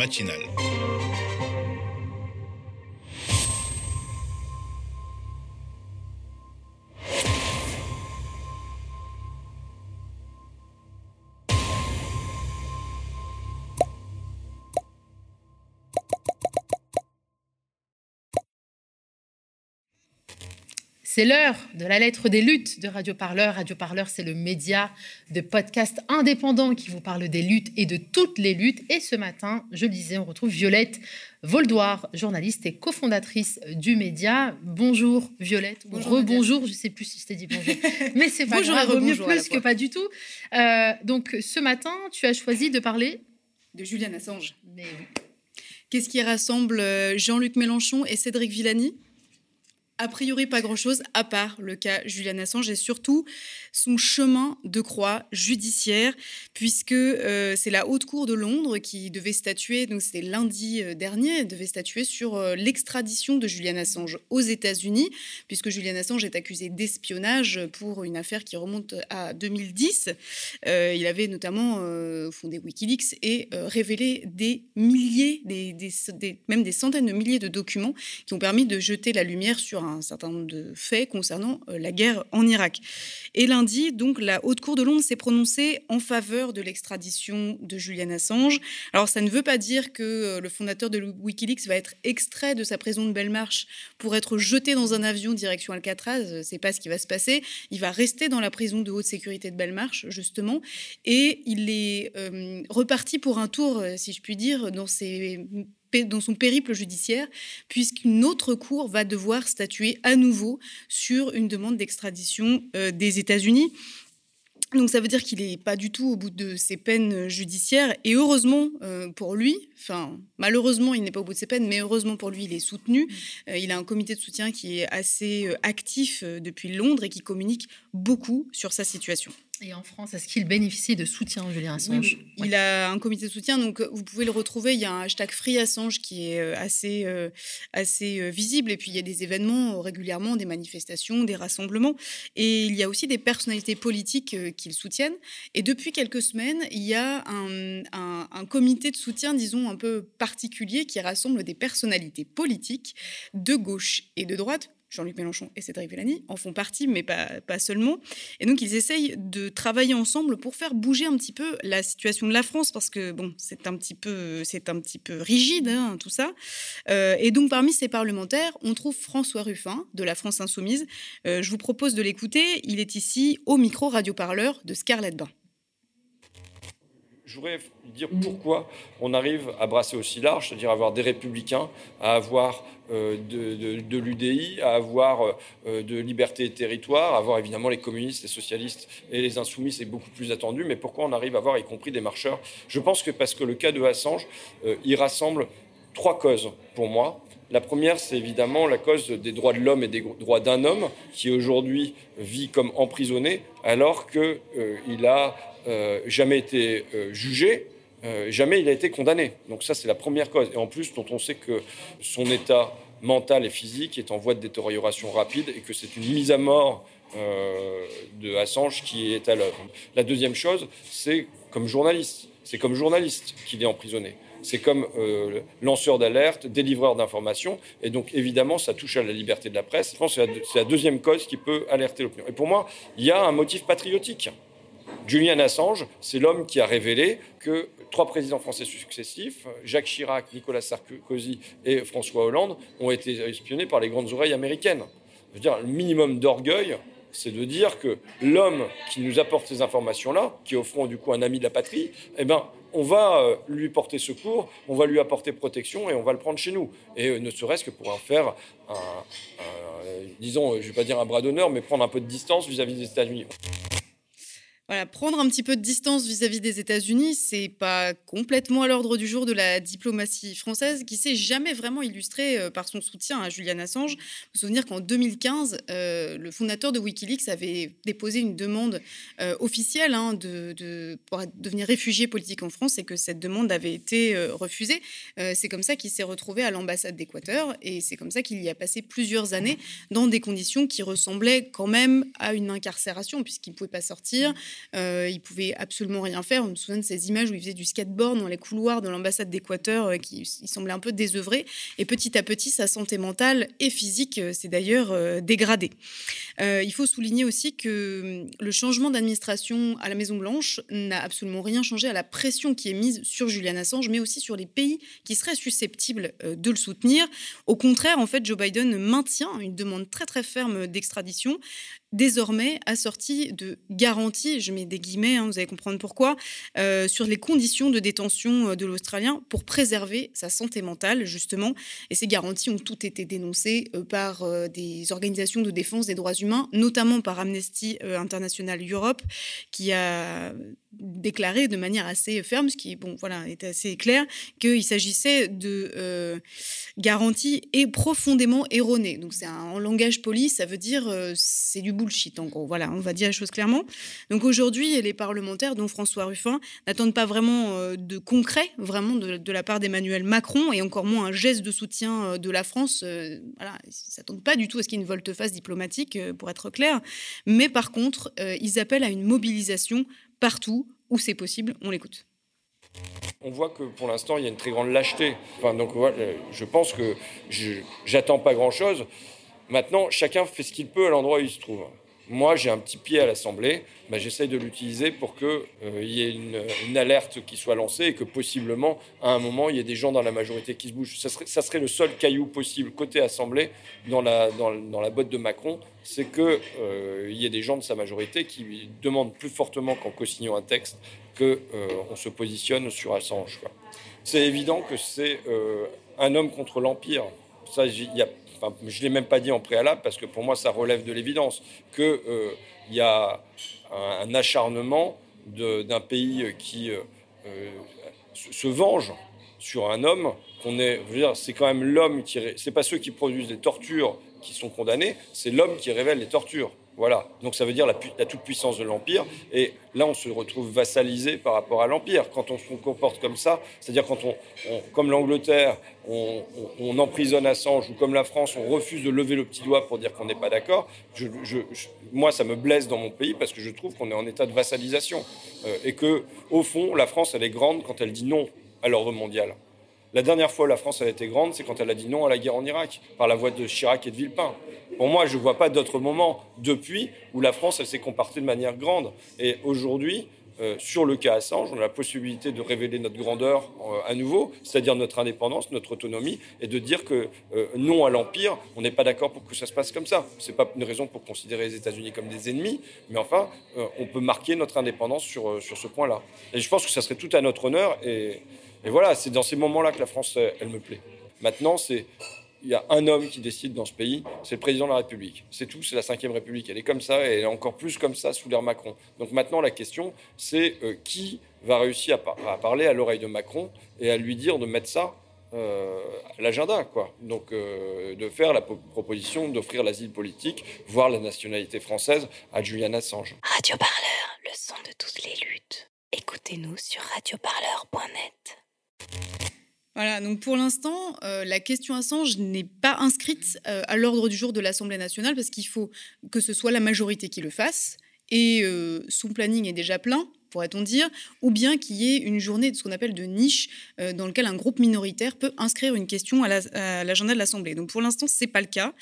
C'est l'heure de la lettre des luttes de Radio Parleur. Radio Parleur, c'est le média de podcast indépendant qui vous parle des luttes et de toutes les luttes. Et ce matin, je le disais, on retrouve Violette Voldoir, journaliste et cofondatrice du média. Bonjour Violette. Bonjour. Rebonjour, je ne sais plus si je t'ai dit bonjour. Mais c'est bonjour grave, mieux plus que pas du tout. Euh, donc ce matin, tu as choisi de parler de Julian Assange. Qu'est-ce qui rassemble euh, Jean-Luc Mélenchon et Cédric Villani? A priori, pas grand-chose, à part le cas Julian Assange et surtout son chemin de croix judiciaire, puisque euh, c'est la Haute Cour de Londres qui devait statuer, donc c'était lundi euh, dernier, devait statuer sur euh, l'extradition de Julian Assange aux États-Unis, puisque Julian Assange est accusé d'espionnage pour une affaire qui remonte à 2010. il avait notamment fondé Wikileaks et révélé des milliers, des, même des centaines de milliers de documents qui ont permis de jeter la lumière sur un un certain nombre de faits concernant euh, la guerre en Irak. Et lundi, donc, la Haute Cour de Londres s'est prononcée en faveur de l'extradition de Julian Assange. Alors, ça ne veut pas dire que euh, le fondateur de Wikileaks va être extrait de sa prison de Belmarsh pour être jeté dans un avion direction Alcatraz. C'est pas ce qui va se passer. Il va rester dans la prison de haute sécurité de Belmarsh, justement, et il est euh, reparti pour un tour, si je puis dire, dans ses dans son périple judiciaire, puisqu'une autre cour va devoir statuer à nouveau sur une demande d'extradition euh, des États-Unis. Donc ça veut dire qu'il n'est pas du tout au bout de ses peines judiciaires. Et heureusement euh, pour lui, enfin malheureusement il n'est pas au bout de ses peines, mais heureusement pour lui il est soutenu. Euh, il a un comité de soutien qui est assez actif depuis Londres et qui communique beaucoup sur sa situation. Et en France, est-ce qu'il bénéficie de soutien, Julien Assange? Il a un comité de soutien, donc vous pouvez le retrouver. Il y a un hashtag Free Assange qui est euh, assez, euh, assez euh, visible. Et puis il y a des événements régulièrement, des manifestations, des rassemblements. Et il y a aussi des personnalités politiques qui le soutiennent. Et depuis quelques semaines, il y a un, un comité de soutien, disons, un peu particulier qui rassemble des personnalités politiques de gauche et de droite Jean-Luc Mélenchon et Cédric Villani en font partie, mais pas, pas seulement. Et donc, ils essayent de travailler ensemble pour faire bouger un petit peu la situation de la France, parce que, bon, c'est un petit peu, c'est un petit peu rigide, hein, tout ça. Euh, et donc, parmi ces parlementaires, on trouve François Ruffin, de la France Insoumise. Euh, je vous propose de l'écouter. Il est ici au micro radio-parleur de Scarlett Bain. Je voudrais dire pourquoi on arrive à brasser aussi large, c'est-à-dire avoir des républicains, à avoir euh, de, l'UDI, à avoir euh, de liberté et territoire, avoir évidemment les communistes, les socialistes et les insoumis, c'est beaucoup plus attendu, mais pourquoi on arrive à avoir y compris des marcheurs? Je pense que parce que le cas de Assange, euh, il rassemble trois causes pour moi. La première, c'est évidemment la cause des droits de l'homme et des droits d'un homme qui aujourd'hui vit comme emprisonné alors qu'il a euh, jamais été euh, jugé, euh, jamais il a été condamné. Donc ça, c'est la première cause. Et en plus, dont on sait que son état mental et physique est en voie de détérioration rapide et que c'est une mise à mort de Assange qui est à l'œuvre. La deuxième chose, c'est comme journaliste. C'est comme journaliste qu'il est emprisonné. C'est comme lanceur d'alerte, délivreur d'informations. Et donc, évidemment, ça touche à la liberté de la presse. Je pense que c'est la, deuxième cause qui peut alerter l'opinion. Et pour moi, il y a un motif patriotique Julian Assange, c'est l'homme qui a révélé que trois présidents français successifs, Jacques Chirac, Nicolas Sarkozy et François Hollande, ont été espionnés par les grandes oreilles américaines. Je veux dire, le minimum d'orgueil, c'est de dire que l'homme qui nous apporte ces informations-là, qui fond du coup un ami de la patrie, eh ben, on va euh, lui porter secours, on va lui apporter protection et on va le prendre chez nous. Et euh, ne serait-ce que pour en faire un, disons, je ne vais pas dire un bras d'honneur, mais prendre un peu de distance vis-à-vis des États-Unis prendre un petit peu de distance vis-à-vis des États-Unis, c'est pas complètement à l'ordre du jour de la diplomatie française, qui s'est jamais vraiment illustrée euh, par son soutien à Julian Assange. Vous vous souvenir qu'en 2015, euh, le fondateur de WikiLeaks avait déposé une demande euh, officielle hein, pour devenir réfugié politique en France et que cette demande avait été refusée. c'est comme ça qu'il s'est retrouvé à l'ambassade d'Équateur et c'est comme ça qu'il y a passé plusieurs années dans des conditions qui ressemblaient quand même à une incarcération puisqu'il ne pouvait pas sortir. Euh, il pouvait absolument rien faire. On me souvient de ces images où il faisait du skateboard dans les couloirs de l'ambassade d'Équateur, euh, qui il semblait un peu désœuvré. Et petit à petit, sa santé mentale et physique euh, s'est d'ailleurs dégradée. il faut souligner aussi que hum, le changement d'administration à la Maison Blanche n'a absolument rien changé à la pression qui est mise sur Julian Assange, mais aussi sur les pays qui seraient susceptibles de le soutenir. Au contraire, en fait, Joe Biden maintient une demande très très ferme d'extradition désormais assorti de garanties, je mets des guillemets, hein, vous allez comprendre pourquoi, euh, sur les conditions de détention euh, de l'Australien pour préserver sa santé mentale, justement. Et ces garanties ont toutes été dénoncées euh, par des organisations de défense des droits humains, notamment par Amnesty International Europe, qui a déclaré de manière assez ferme, ce qui bon, voilà, était assez clair, qu'il s'agissait de garanties et profondément erronées. Donc c'est en langage poli, ça veut dire c'est du bullshit, en gros. Voilà, on va dire les choses clairement. Donc aujourd'hui, les parlementaires, dont François Ruffin, n'attendent pas vraiment euh, de concret, vraiment, de, la part d'Emmanuel Macron, et encore moins un geste de soutien euh, de la France. Euh, voilà, ils s'attendent pas du tout à ce qu'il y ait une volte-face diplomatique, pour être clair. Mais par contre, ils appellent à une mobilisation partout où c'est possible. On l'écoute. On voit que pour l'instant, il y a une très grande lâcheté. Enfin, donc, je pense que j'attends pas grand-chose. Maintenant, chacun fait ce qu'il peut à l'endroit où il se trouve. Moi, j'ai un petit pied à l'Assemblée, bah, j'essaye de l'utiliser pour qu'il euh, y ait une, alerte qui soit lancée et que possiblement, à un moment, il y ait des gens dans la majorité qui se bougent. Ça serait, le seul caillou possible côté Assemblée dans la, botte de Macron, c'est qu'il euh, y ait des gens de sa majorité qui demandent plus fortement qu'en co-signant un texte qu'on euh, se positionne sur Assange. C'est évident que c'est un homme contre l'Empire. Ça, il y a je ne l'ai même pas dit en préalable parce que pour moi, ça relève de l'évidence, qu'il euh, y a un, acharnement d'un pays qui euh, euh, se venge sur un homme qu'on est. C'est quand même l'homme qui. C'est pas ceux qui produisent des tortures qui sont condamnés, c'est l'homme qui révèle les tortures. Voilà. Donc ça veut dire la, toute-puissance de l'Empire. Et là, on se retrouve vassalisé par rapport à l'Empire. Quand on se comporte comme ça, c'est-à-dire quand on, comme l'Angleterre, on, emprisonne Assange, ou comme la France, on refuse de lever le petit doigt pour dire qu'on n'est pas d'accord, moi, ça me blesse dans mon pays parce que je trouve qu'on est en état de vassalisation. Euh, et que, au fond, la France, elle est grande quand elle dit non à l'ordre mondial. La dernière fois où la France a été grande, c'est quand elle a dit non à la guerre en Irak, par la voix de Chirac et de Villepin. Pour moi, je ne vois pas d'autre moment depuis où la France s'est comportée de manière grande. Et aujourd'hui, euh, sur le cas Assange, on a la possibilité de révéler notre grandeur euh, à nouveau, c'est-à-dire notre indépendance, notre autonomie, et de dire que euh, non à l'Empire, on n'est pas d'accord pour que ça se passe comme ça. Ce n'est pas une raison pour considérer les États-Unis comme des ennemis, mais enfin, on peut marquer notre indépendance sur, sur ce point-là. Et je pense que ça serait tout à notre honneur. Et, et voilà, c'est dans ces moments-là que la France, elle me plaît. Maintenant, c'est il y a un homme qui décide dans ce pays, c'est le président de la République. C'est tout, c'est la Ve République. Elle est comme ça et elle est encore plus comme ça sous l'ère Macron. Donc maintenant, la question, c'est euh, qui va réussir à, parler à l'oreille de Macron et à lui dire de mettre ça euh, à l'agenda, quoi. Donc euh, de faire la proposition d'offrir l'asile politique, voire la nationalité française à Julian Assange. Radio Parleur, le son de toutes les luttes. Écoutez-nous sur radioparleur.net. Voilà, donc pour l'instant, euh, la question Assange n'est pas inscrite euh, à l'ordre du jour de l'Assemblée nationale parce qu'il faut que ce soit la majorité qui le fasse. Et euh, son planning est déjà plein pourrait-on dire, ou bien qu'il y ait une journée de ce qu'on appelle de niche, dans lequel un groupe minoritaire peut inscrire une question à l'agenda de l'Assemblée. Donc pour l'instant, ce n'est pas le cas.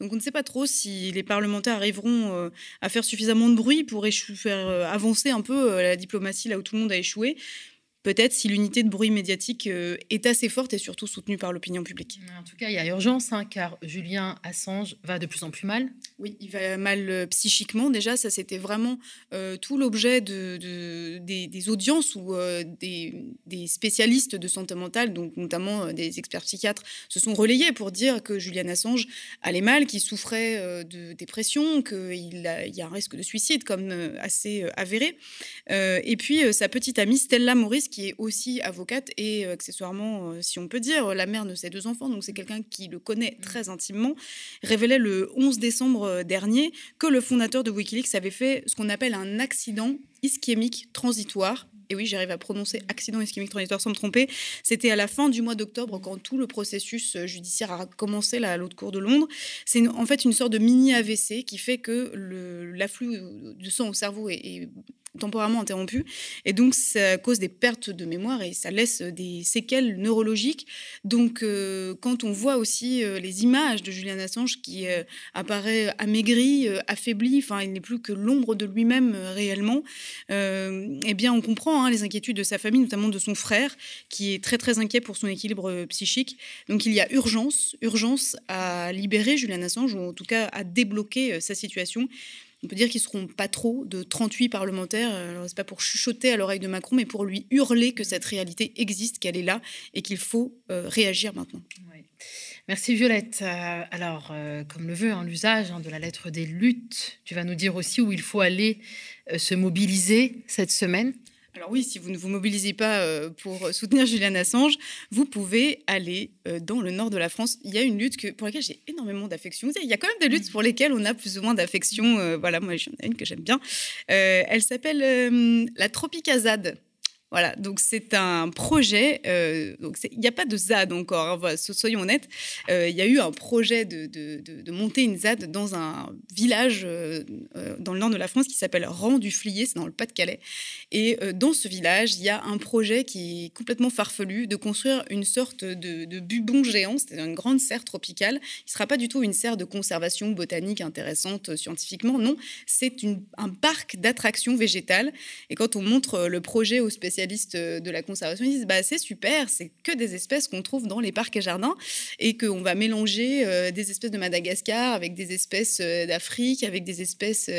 Donc on ne sait pas trop si les parlementaires arriveront à faire suffisamment de bruit pour faire avancer un peu la diplomatie là où tout le monde a échoué peut-être si l'unité de bruit médiatique euh, est assez forte et surtout soutenue par l'opinion publique. En tout cas, il y a urgence, hein, car Julien Assange va de plus en plus mal. Oui, il va mal euh, psychiquement. Déjà, ça, c'était vraiment euh, tout l'objet de, des, audiences où des, spécialistes de santé mentale, donc notamment des experts psychiatres, se sont relayés pour dire que Julian Assange allait mal, qu'il souffrait de dépression, qu'il y a un risque de suicide comme assez avéré. et puis, sa petite amie Stella Maurice, qui est aussi avocate et euh, accessoirement, euh, si on peut dire, la mère de ses deux enfants, donc c'est quelqu'un qui le connaît mmh. très intimement, révélait le 11 décembre euh, dernier que le fondateur de Wikileaks avait fait ce qu'on appelle un accident ischémique transitoire. Et oui, j'arrive à prononcer accident ischémique transitoire sans me tromper. C'était à la fin du mois d'octobre, quand tout le processus judiciaire a commencé là, à l'autre cour de Londres. C'est en fait une sorte de mini AVC qui fait que l'afflux de sang au cerveau est temporairement interrompu. Et donc, ça cause des pertes de mémoire et ça laisse des séquelles neurologiques. Donc, euh, quand on voit aussi euh, les images de Julian Assange qui euh, apparaît amaigri, affaibli, enfin, il n'est plus que l'ombre de lui-même réellement, eh bien, on comprend hein, les inquiétudes de sa famille, notamment de son frère, qui est très, très inquiet pour son équilibre psychique. Donc, il y a urgence, urgence à libérer Julian Assange, ou en tout cas à débloquer sa situation on peut dire qu'ils seront pas trop de 38 parlementaires. Alors, c'est pas pour chuchoter à l'oreille de Macron, mais pour lui hurler que cette réalité existe, qu'elle est là et qu'il faut euh, réagir maintenant. Merci Violette. Euh, alors, euh, comme le veut hein, l'usage hein, de la lettre des luttes, tu vas nous dire aussi où il faut aller se mobiliser cette semaine. Alors oui, si vous ne vous mobilisez pas euh, pour soutenir Julian Assange, vous pouvez aller euh, dans le nord de la France. Il y a une lutte que, pour laquelle j'ai énormément d'affection. Il y a quand même des luttes pour lesquelles on a plus ou moins d'affection. Euh, voilà, moi j'en ai une que j'aime bien. elle s'appelle la Tropicazade. Voilà, donc c'est un projet. Euh, il n'y a pas de ZAD encore, hein, soyons honnêtes. Euh, il y a eu un projet de, monter une ZAD dans un village euh, dans le nord de la France qui s'appelle Rang du Flier, c'est dans le Pas-de-Calais. Et dans ce village, il y a un projet qui est complètement farfelu de construire une sorte de, bubon géant, c'est une grande serre tropicale. Il ne sera pas du tout une serre de conservation botanique intéressante scientifiquement, non, c'est un parc d'attractions végétales. Et quand on montre le projet aux spécialistes, spécialistes euh, de la conservation disent bah, c'est super, c'est que des espèces qu'on trouve dans les parcs et jardins et qu'on va mélanger euh, des espèces de Madagascar avec des espèces euh, d'Afrique, avec des espèces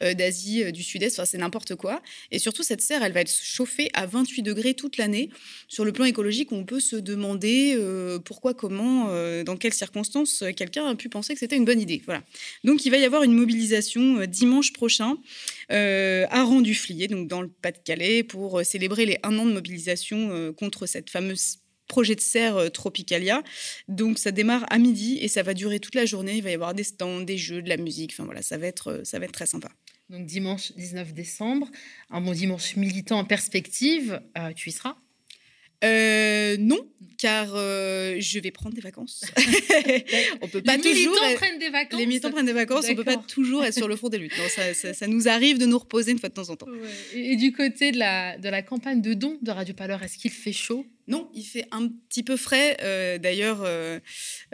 d'Asie du Sud-Est, enfin, c'est n'importe quoi. Et surtout, cette serre, elle va être chauffée à 28 degrés toute l'année. Sur le plan écologique, on peut se demander pourquoi, comment, dans quelles circonstances quelqu'un a pu penser que c'était une bonne idée. Voilà. Donc, il va y avoir une mobilisation dimanche prochain à Rang-du-Flier, donc dans le Pas-de-Calais, pour célébrer les un an de mobilisation euh, contre cette fameuse projet de serre euh, Tropicalia. Donc ça démarre à midi et ça va durer toute la journée. Il va y avoir des stands, des jeux, de la musique. Enfin voilà, ça va être, euh, ça va être très sympa. Donc dimanche 19 décembre, un bon dimanche militant en perspective. tu y seras? Euh, non, car euh, je vais prendre des vacances. on peut pas les toujours. Militants prennent des vacances. Les militants prennent des vacances. On peut pas toujours être sur le front des luttes. ça, nous arrive de nous reposer une fois de temps en temps. Et, du côté de la, de la campagne de dons de Radio Paleur, est-ce qu'il fait chaud? Non, il fait un petit peu frais. Euh, d'ailleurs, euh,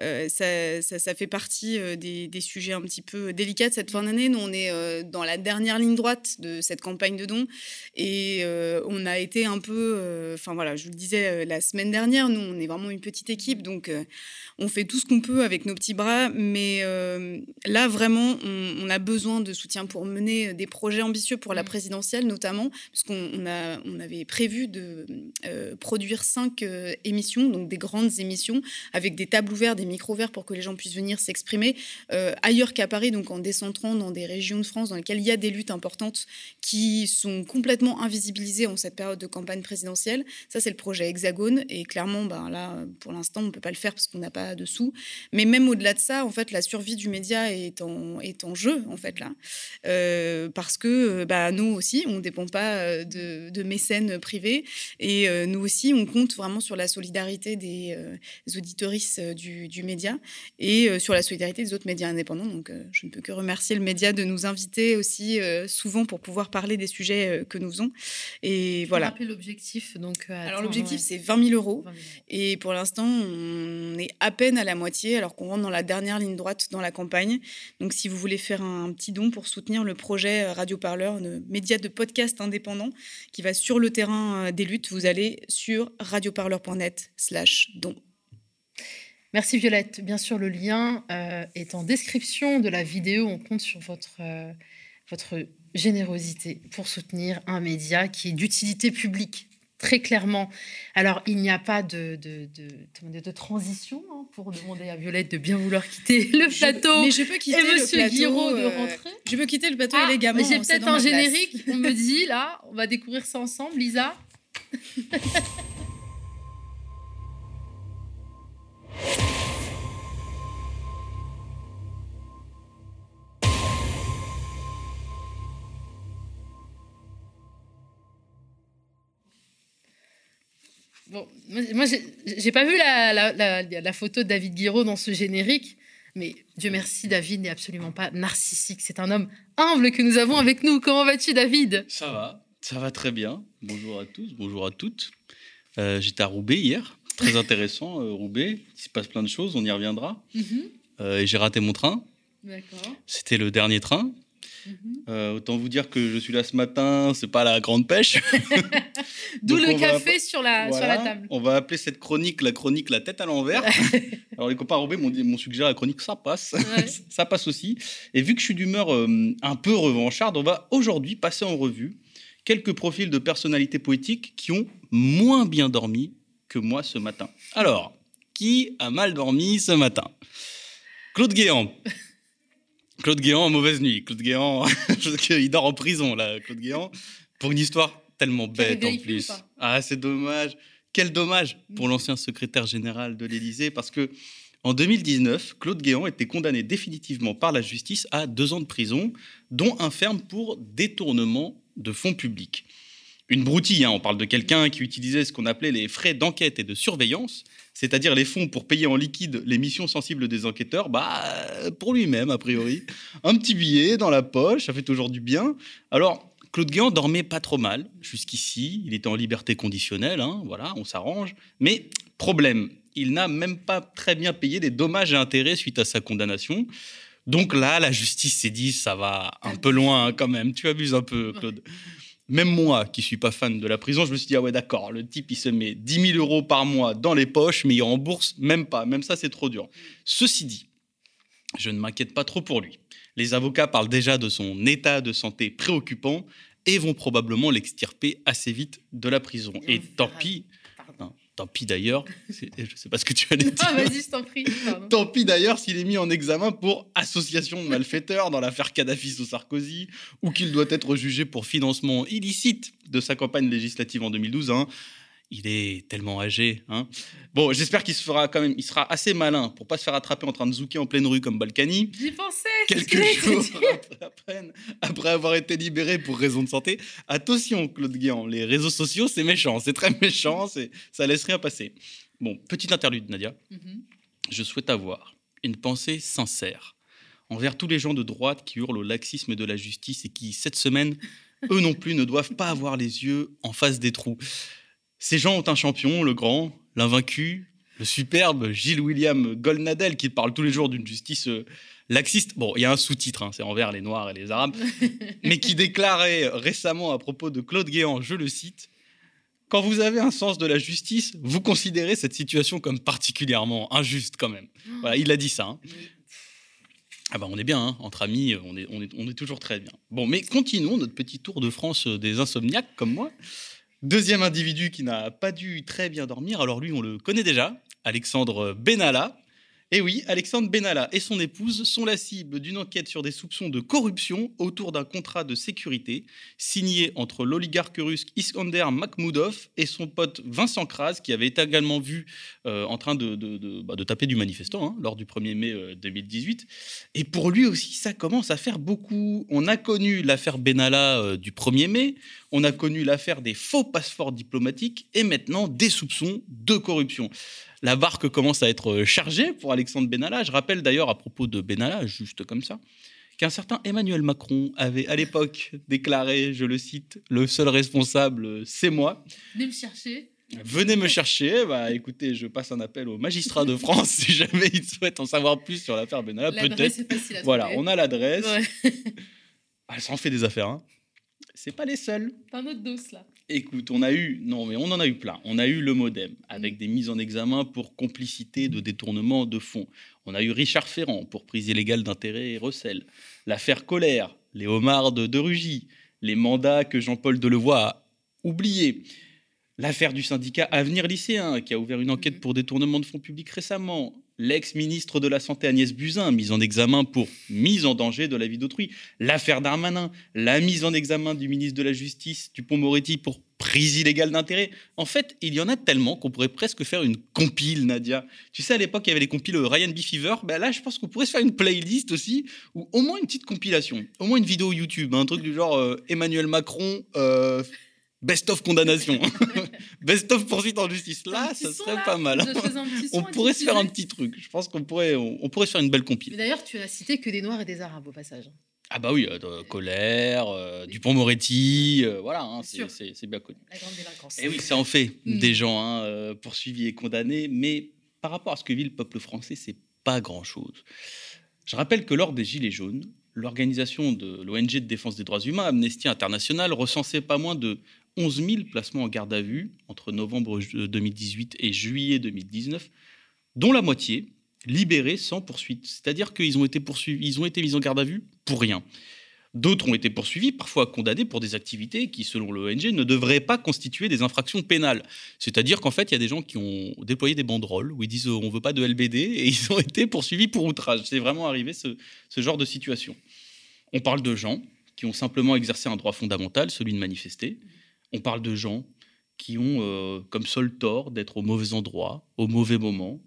euh, ça, fait partie des, sujets un petit peu délicats de cette fin d'année. Nous, on est dans la dernière ligne droite de cette campagne de dons. Et on a été un peu... Enfin voilà, je vous le disais la semaine dernière, nous, on est vraiment une petite équipe. Donc, on fait tout ce qu'on peut avec nos petits bras. Mais là, vraiment, on, a besoin de soutien pour mener des projets ambitieux pour la mmh. présidentielle, notamment, parce qu'on on avait prévu de produire cinq euh, émissions, donc des grandes émissions, avec des tables ouvertes, des micros ouverts pour que les gens puissent venir s'exprimer euh, ailleurs qu'à Paris, donc en décentrant dans des régions de France dans lesquelles il y a des luttes importantes qui sont complètement invisibilisées en cette période de campagne présidentielle. Ça, c'est le projet Hexagone. Et clairement, ben, là, pour l'instant, on ne peut pas le faire parce qu'on n'a pas de sous. Mais même au-delà de ça, en fait, la survie du média est en, est en jeu, en fait, là. Euh, parce que bah, nous aussi, on ne dépend pas de, de mécènes privés. Et nous aussi, on compte vraiment sur la solidarité des, euh, auditoristes euh, du, du média et sur la solidarité des autres médias indépendants. Donc, je ne peux que remercier le média de nous inviter aussi souvent pour pouvoir parler des sujets que nous faisons. Et voilà. rappeler l'objectif. Donc, alors, l'objectif, c'est 20 000 euros. Et pour l'instant, on est à peine à la moitié, alors qu'on rentre dans la dernière ligne droite dans la campagne. Donc, si vous voulez faire un petit don pour soutenir le projet Radio Parleur, le média de podcast indépendant qui va sur le terrain des luttes, vous allez sur radioparleur.net slash don. Merci Violette. Bien sûr, le lien euh, est en description de la vidéo. On compte sur votre, euh, votre générosité pour soutenir un média qui est d'utilité publique, très clairement. Alors, il n'y a pas de, de, de, de transition hein, pour demander à Violette de bien vouloir quitter le plateau. Mais je peux quitter et Monsieur le Guiraud de euh, rentrer. Je peux quitter le plateau ah, élégamment. J'ai peut-être un générique. on me dit là, on va découvrir ça ensemble, Lisa. Bon, moi, j'ai pas vu la, photo de David Guiraud dans ce générique, mais Dieu merci, David n'est absolument pas narcissique. C'est un homme humble que nous avons avec nous. Comment vas-tu, David? Ça va, ça va très bien. Bonjour à tous, bonjour à toutes. Euh, j'étais à Roubaix hier, très intéressant, euh, Roubaix. Il se passe plein de choses, on y reviendra. Mhm. Euh, et j'ai raté mon train. C'était le dernier train. Mhm. autant vous dire que je suis là ce matin, c'est pas la grande pêche. D'où le café sur, la, sur la table. On va appeler cette chronique la chronique la tête à l'envers. Alors les copains Roubaix m'ont suggéré la chronique ça passe, ça passe aussi. Et vu que je suis d'humeur un peu revancharde, on va aujourd'hui passer en revue quelques profils de personnalités poétiques qui ont moins bien dormi que moi ce matin. Alors, qui a mal dormi ce matin? Claude Guéant. Claude Guéant, mauvaise nuit. Claude Guéant, il dort en prison, là, Claude Guéant. Pour une histoire tellement bête en plus. Ah, c'est dommage. Quel dommage pour mm. l'ancien secrétaire général de l'Élysée, parce que en 2019, Claude Guéant était condamné définitivement par la justice à deux ans de prison, dont un ferme pour détournement de fonds publics. Une broutille, hein, on parle de quelqu'un qui utilisait ce qu'on appelait les frais d'enquête et de surveillance, c'est-à-dire les fonds pour payer en liquide les missions sensibles des enquêteurs, bah, pour lui-même, a priori. Un petit billet dans la poche, ça fait toujours du bien. Alors, Claude Guéant dormait pas trop mal jusqu'ici, il était en liberté conditionnelle, hein, voilà, on s'arrange. Mais problème, il n'a même pas très bien payé les dommages et intérêts suite à sa condamnation. Donc là, la justice s'est dit, ça va un peu loin quand même. Tu abuses un peu, Claude. Même moi, qui suis pas fan de la prison, je me suis dit, ah ouais, d'accord, le type, il se met 10 000 euros par mois dans les poches, mais il rembourse même pas. Même ça, c'est trop dur. Ceci dit, je ne m'inquiète pas trop pour lui. Les avocats parlent déjà de son état de santé préoccupant et vont probablement l'extirper assez vite de la prison. Et, tant pis, Tant pis d'ailleurs, je ne sais pas ce que tu allais dire. Ah, vas-y, je t'en prie. Tant pis d'ailleurs s'il est mis en examen pour association de malfaiteurs dans l'affaire Kadhafi sous Sarkozy, ou qu'il doit être jugé pour financement illicite de sa campagne législative en 2012. Hein il est tellement âgé. Hein bon, j'espère qu'il se fera quand même, il sera assez malin pour pas se faire attraper en train de zouker en pleine rue comme Balkany. J'y pensais. Quelques jours après, après, avoir été libéré pour raison de santé. Attention, Claude Guéant, les réseaux sociaux, c'est méchant, c'est très méchant, ça laisse rien passer. Bon, petite interlude, Nadia. Mhm. Je souhaite avoir une pensée sincère envers tous les gens de droite qui hurlent au laxisme de la justice et qui, cette semaine, eux non plus, ne doivent pas avoir les yeux en face des trous. Ces gens ont un champion, le grand, l'invaincu, le superbe Gilles William Goldnadel qui parle tous les jours d'une justice euh, laxiste. Bon, il y a un sous-titre, hein, c'est envers les Noirs et les Arabes, mais qui déclarait récemment à propos de Claude Guéant, je le cite, Quand vous avez un sens de la justice, vous considérez cette situation comme particulièrement injuste quand même. Voilà, il a dit ça. Hein. Ah bah on est bien, hein, entre amis, on est, on, est, on est toujours très bien. Bon, mais continuons notre petit tour de France des insomniaques comme moi. Deuxième individu qui n'a pas dû très bien dormir, alors lui on le connaît déjà, Alexandre Benalla, et oui, Alexandre Benalla et son épouse sont la cible d'une enquête sur des soupçons de corruption autour d'un contrat de sécurité signé entre l'oligarque russe Iskander Makhmoudov et son pote Vincent Kras, qui avait été également vu euh, en train de, bah, de, taper du manifestant hein, lors du 1er mai 2018. Euh, et pour lui aussi, ça commence à faire beaucoup. On a connu l'affaire Benalla euh, du 1er mai, On a connu l'affaire des faux passeports diplomatiques et maintenant des soupçons de corruption. La barque commence à être chargée pour Alexandre Benalla. Je rappelle d'ailleurs à propos de Benalla, juste comme ça, qu'un certain Emmanuel Macron avait à l'époque déclaré, je le cite, le seul responsable, c'est moi. Venez me chercher. Venez me chercher. Bah, écoutez, je passe un appel au magistrat de France si jamais il souhaite en savoir plus sur l'affaire Benalla. Peut-être. Voilà, on a l'adresse. Ah, ça en fait des affaires. Hein. C'est pas les seuls. Pas un autre dos là. Écoute, on a eu, non mais on en a eu plein. On a eu le MoDem avec mm. des mises en examen pour complicité de détournement de fonds. On a eu Richard Ferrand pour prise illégale d'intérêt et recel. L'affaire Colère, les homards de, Rugy, les mandats que Jean-Paul Delevoye a oubliés. L'affaire du syndicat Avenir Lycéen qui a ouvert une enquête mm. pour détournement de fonds publics récemment l'ex-ministre de la Santé Agnès Buzyn, mise en examen pour mise en danger de la vie d'autrui, l'affaire Darmanin, la mise en examen du ministre de la Justice, Dupont-Moretti, pour prise illégale d'intérêt. En fait, il y en a tellement qu'on pourrait presque faire une compile, Nadia. Tu sais, à l'époque, il y avait les compiles Ryan B. Fever. Ben là, je pense qu'on pourrait se faire une playlist aussi, ou au moins une petite compilation, au moins une vidéo YouTube, un truc du genre euh, Emmanuel Macron. Euh, Best of condamnation. Best of poursuite en justice. Là, ça serait pas mal. on pourrait se faire un petit truc. Je pense qu'on pourrait, on, pourrait se faire une belle compil. D'ailleurs, tu as cité que des Noirs et des Arabes au passage. Ah bah oui, euh, Colère, euh, Dupont-Moretti, euh, voilà, hein, c'est bien connu. La grande délinquance. Et oui, ça en fait mm. des gens hein, poursuivis et condamnés, mais par rapport à ce que vit le peuple français, c'est pas grand-chose. Je rappelle que lors des Gilets jaunes, l'organisation de l'ONG de défense des droits humains, Amnesty International, recensait pas moins de 11 000 placements en garde à vue entre novembre 2018 et juillet 2019, dont la moitié libérés sans poursuite. C'est-à-dire qu'ils ont été poursuivis, ils ont été mis en garde à vue pour rien. D'autres ont été poursuivis, parfois condamnés pour des activités qui, selon l'ONG, ne devraient pas constituer des infractions pénales. C'est-à-dire qu'en fait, il y a des gens qui ont déployé des banderoles où ils disent on veut pas de LBD et ils ont été poursuivis pour outrage. C'est vraiment arrivé ce, ce genre de situation. On parle de gens qui ont simplement exercé un droit fondamental, celui de manifester. On parle de gens qui ont euh, comme seul tort d'être au mauvais endroit, au mauvais moment.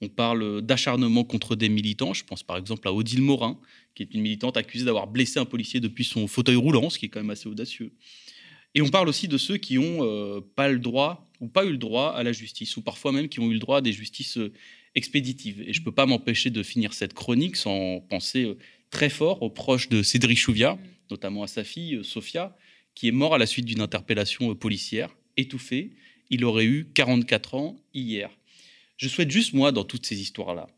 On parle d'acharnement contre des militants. Je pense par exemple à Odile Morin, qui est une militante accusée d'avoir blessé un policier depuis son fauteuil roulant, ce qui est quand même assez audacieux. Et on parle aussi de ceux qui n'ont euh, pas le droit ou pas eu le droit à la justice, ou parfois même qui ont eu le droit à des justices euh, expéditives. Et je ne peux pas m'empêcher de finir cette chronique sans penser très fort aux proches de Cédric Chouviat, notamment à sa fille Sophia, qui est mort à la suite d'une interpellation euh, policière, étouffé. Il aurait eu 44 ans hier. Je souhaite juste, moi, dans toutes ces histoires-là,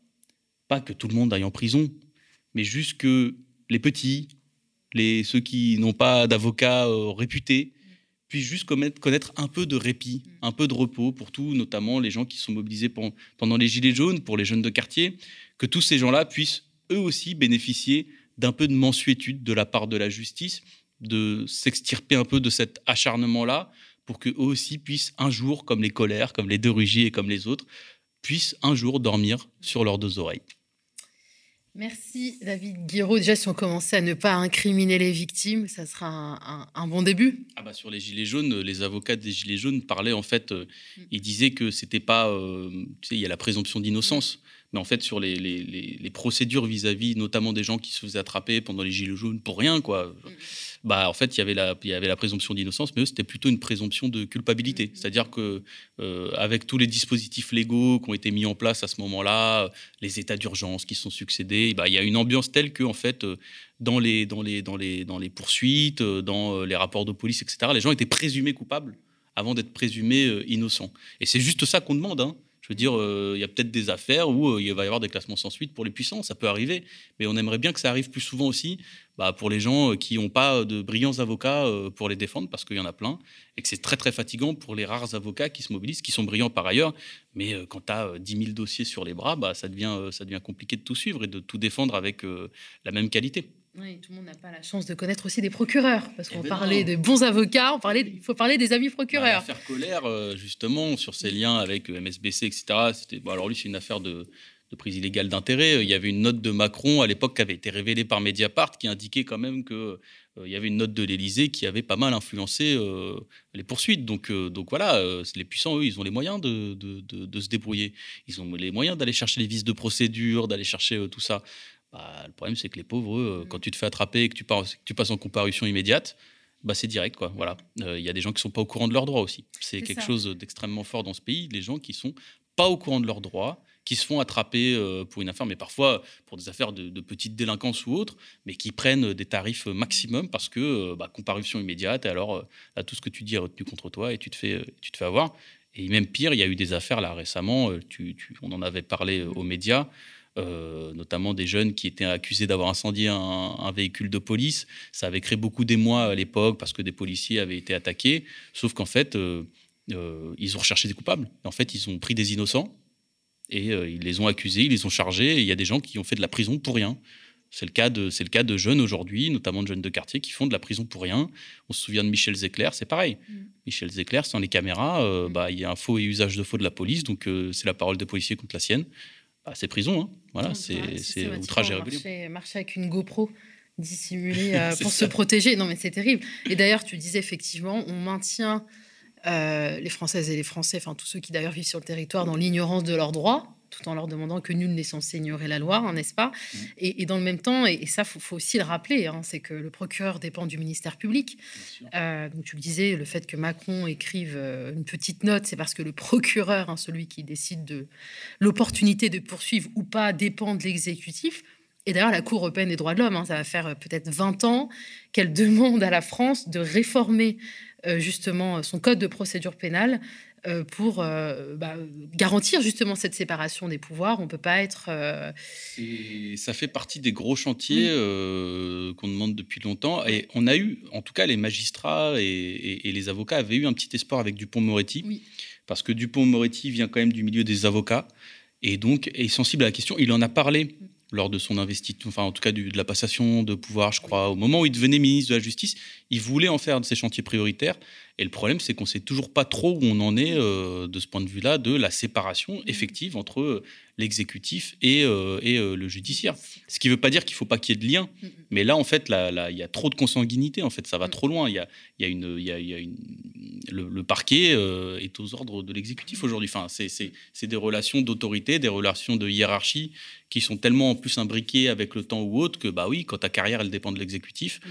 pas que tout le monde aille en prison, mais juste que les petits, les, ceux qui n'ont pas d'avocat euh, réputé, puissent juste connaître, un peu de répit, un peu de repos pour tous, notamment les gens qui sont mobilisés pendant les Gilets jaunes, pour les jeunes de quartier, que tous ces gens-là puissent eux aussi bénéficier d'un peu de mensuétude de la part de la justice de s'extirper un peu de cet acharnement-là pour qu'eux aussi puissent un jour, comme les colères, comme les deux rugis et comme les autres, puissent un jour dormir sur leurs deux oreilles. Merci David Guiraud. Déjà, si on commençait à ne pas incriminer les victimes, ça sera un, bon début. Ah bah sur les gilets jaunes, les avocats des gilets jaunes parlaient en fait, euh, mm. ils disaient que c'était pas, euh, tu sais, il y a la présomption d'innocence, mais en fait sur les, les, procédures vis-à-vis, notamment des gens qui se faisaient attraper pendant les gilets jaunes pour rien, quoi. Mm bah, en fait, il y avait la, il y avait la présomption d'innocence, mais eux, c'était plutôt une présomption de culpabilité. Mm-hmm. C'est-à-dire que, euh, avec tous les dispositifs légaux qui ont été mis en place à ce moment-là, les états d'urgence qui sont succédés, bah, il y a une ambiance telle que, en fait, euh, dans les, dans les, dans les, dans les poursuites, euh, dans les rapports de police, etc., les gens étaient présumés coupables avant d'être présumés innocents. Et c'est juste ça qu'on demande. Hein. Je veux dire, il y a peut-être des affaires où il va y avoir des classements sans suite pour les puissants, ça peut arriver, mais on aimerait bien que ça arrive plus souvent aussi bah, pour les gens euh, qui n'ont pas de brillants avocats euh, pour les défendre, parce qu'il y en a plein, et que c'est très très fatigant pour les rares avocats qui se mobilisent, qui sont brillants par ailleurs, mais euh, quand tu as 10 000 dossiers sur les bras, bah, ça devient compliqué de tout suivre et de tout défendre avec la même qualité. Oui, tout le monde n'a pas la chance de connaître aussi des procureurs, parce qu'on eh ben parlait des bons avocats, on parlait, il faut parler des amis procureurs. Bah, L'affaire Colère, justement, sur ses liens avec MSBC, etc., c'était, bon, alors lui, c'est une affaire de, de prise illégale d'intérêt. Il y avait une note de Macron à l'époque qui avait été révélée par Mediapart qui indiquait quand même qu'il euh, il y avait une note de l'Élysée qui avait pas mal influencé euh, les poursuites. Donc, euh, donc voilà, les puissants, eux, ils ont les moyens de, de, se débrouiller. Ils ont les moyens d'aller chercher les vices de procédure, d'aller chercher tout ça. Bah, le problème, c'est que les pauvres, quand tu te fais attraper et que tu, passes, tu passes en comparution immédiate, bah, c'est direct. quoi. Voilà. Il y a des gens qui sont pas au courant de leurs droits aussi. C'est quelque ça. chose d'extrêmement fort dans ce pays. Les gens qui sont pas au courant de leurs droits, qui se font attraper euh, pour une affaire, mais parfois pour des affaires de, de petite délinquance ou autre, mais qui prennent des tarifs maximum parce que euh, bah, comparution immédiate, et alors euh, là, tout ce que tu dis est retenu contre toi et tu te fais, euh, tu te fais avoir. Et même pire, il y a eu des affaires là récemment, euh, tu, tu- on en avait parlé euh, aux médias, euh, notamment des jeunes qui étaient accusés d'avoir incendié un, un véhicule de police. Ça avait créé beaucoup d'émoi à l'époque parce que des policiers avaient été attaqués, sauf qu'en fait, euh, euh, ils ont recherché des coupables. En fait, ils ont pris des innocents et ils les ont accusés, ils les ont chargés. Il y a des gens qui ont fait de la prison pour rien. C'est le cas de, c'est le cas de jeunes aujourd'hui, notamment de jeunes de quartier, qui font de la prison pour rien. On se souvient de Michel Zecler, c'est pareil. Michel Zecler, sans les caméras, euh, bah, il y a un faux et usage de faux de la police, donc euh, c'est la parole des policiers contre la sienne. Bah, c'est prison, hein. voilà, c'est outrage et rébellion. marcher, avec une GoPro dissimulée euh, pour ça. se protéger. Non, mais c'est terrible. Et d'ailleurs, tu disais effectivement, on maintient euh, les Françaises et les Français, enfin tous ceux qui d'ailleurs vivent sur le territoire, dans l'ignorance de leurs droits, tout en leur demandant que nul n'est censé ignorer la loi, hein, n'est-ce pas? Mmh. et, et dans le même temps, et, et ça, faut, faut aussi le rappeler, hein, c'est que le procureur dépend du ministère public. Euh, donc tu le disais, le fait que Macron écrive euh, une petite note, c'est parce que le procureur, hein, celui qui décide de l'opportunité de poursuivre ou pas, dépend de l'exécutif. Et d'ailleurs, la Cour européenne des droits de l'homme, ça va faire euh, peut-être 20 ans qu'elle demande à la France de réformer euh, justement son code de procédure pénale pour euh, bah, garantir justement cette séparation des pouvoirs. On ne peut pas être... euh, Et ça fait partie des gros chantiers euh, qu'on demande depuis longtemps. Et on a eu, en tout cas, les magistrats et, et- et les avocats avaient eu un petit espoir avec Dupont-Moretti. Parce que Dupont-Moretti vient quand même du milieu des avocats et donc est sensible à la question. Il en a parlé lors de son investiture, enfin en tout cas du- de la passation de pouvoir, je crois, au moment où il devenait ministre de la Justice, il voulait en faire de ses chantiers prioritaires. Et le problème, c'est qu'on sait toujours pas trop où on en est euh, de ce point de vue-là, de la séparation effective entre euh, l'exécutif et, euh, et euh, le judiciaire. Ce qui ne veut pas dire qu'il ne faut pas qu'il y ait de lien, mais là, en fait, il y a trop de consanguinité. En fait, ça va trop loin. Il y a, il y a une, il y a, il y a une, le, le parquet est aux ordres de l'exécutif aujourd'hui. Enfin, c'est des relations d'autorité, des relations de hiérarchie qui sont tellement en plus imbriquées avec le temps ou autre que, bah oui, quand ta carrière, elle dépend de l'exécutif.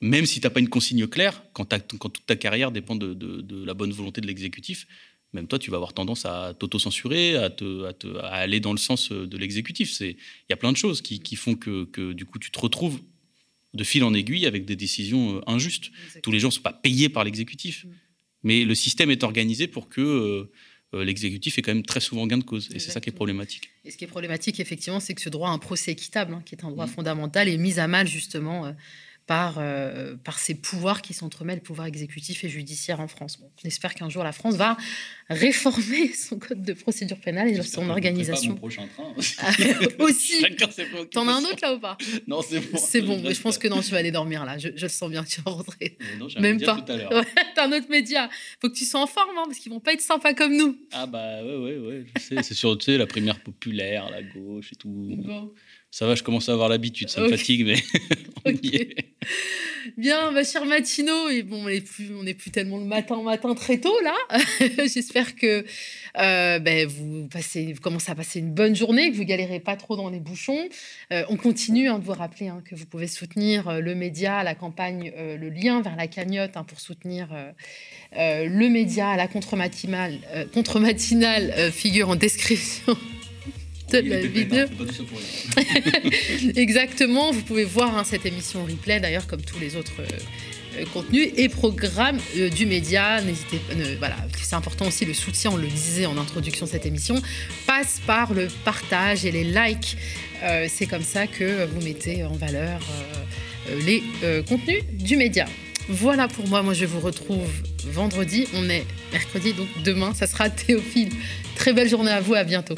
Même si tu n'as pas une consigne claire, quand, toute ta carrière dépend de, de- de la bonne volonté de l'exécutif, même toi, tu vas avoir tendance à t'auto-censurer, à, te, à, te- à aller dans le sens euh, de l'exécutif. Il y a plein de choses qui, qui font que, que, du coup, tu te retrouves de fil en aiguille avec des décisions euh, injustes. Tous les gens ne sont pas payés par l'exécutif. Mais le système est organisé pour que euh, l'exécutif ait quand même très souvent gain de cause. Et c'est ça qui est problématique. Et ce qui est problématique, effectivement, c'est que ce droit à un procès équitable, hein, qui est un Mmh. droit fondamental, est mis à mal justement euh, par, euh, par ces pouvoirs qui s'entremêlent, pouvoir exécutif et judiciaire en France. Bon, on espère qu'un jour la France va réformer son code de procédure pénale et son organisation. prochain train. Ah, aussi. T'en as un autre là ou pas? Non, c'est bon. C'est bon, mais je pense que non, tu vas aller dormir là. Je, je le sens bien, tu vas rentrer. non, Même pas. tout à l'heure. Ouais, T'as un autre média. Faut que tu sois en forme, hein, parce qu'ils vont pas être sympas comme nous. Ah bah ouais, ouais, ouais, je sais. C'est sur, tu sais, la primaire populaire, la gauche et tout. Ça va, je commence à avoir l'habitude, ça me fatigue, mais on y est. Bien, ma chère Matino, et bon, on n'est plus, on n'est plus tellement le matin, matin très tôt là. J'espère que euh, ben, vous passez, vous commencez à passer une bonne journée, que vous galérez pas trop dans les bouchons. Euh, on continue hein, de vous rappeler hein, que vous pouvez soutenir euh, le média, la campagne, le lien vers la cagnotte hein, pour soutenir le média, la contre-matinale, contre-matinale figure en description. De la vidéo. Exactement, vous pouvez voir hein, cette émission en replay, d'ailleurs, comme tous les autres euh, euh, contenus et programmes euh, du média. N'hésitez pas, voilà, c'est important aussi le soutien, on le disait en introduction de cette émission, passe par le partage et les likes. C'est comme ça que vous mettez en valeur les contenus du média. Voilà pour moi, moi je vous retrouve vendredi, on est mercredi, donc demain ça sera Théophile. Très belle journée à vous, à bientôt.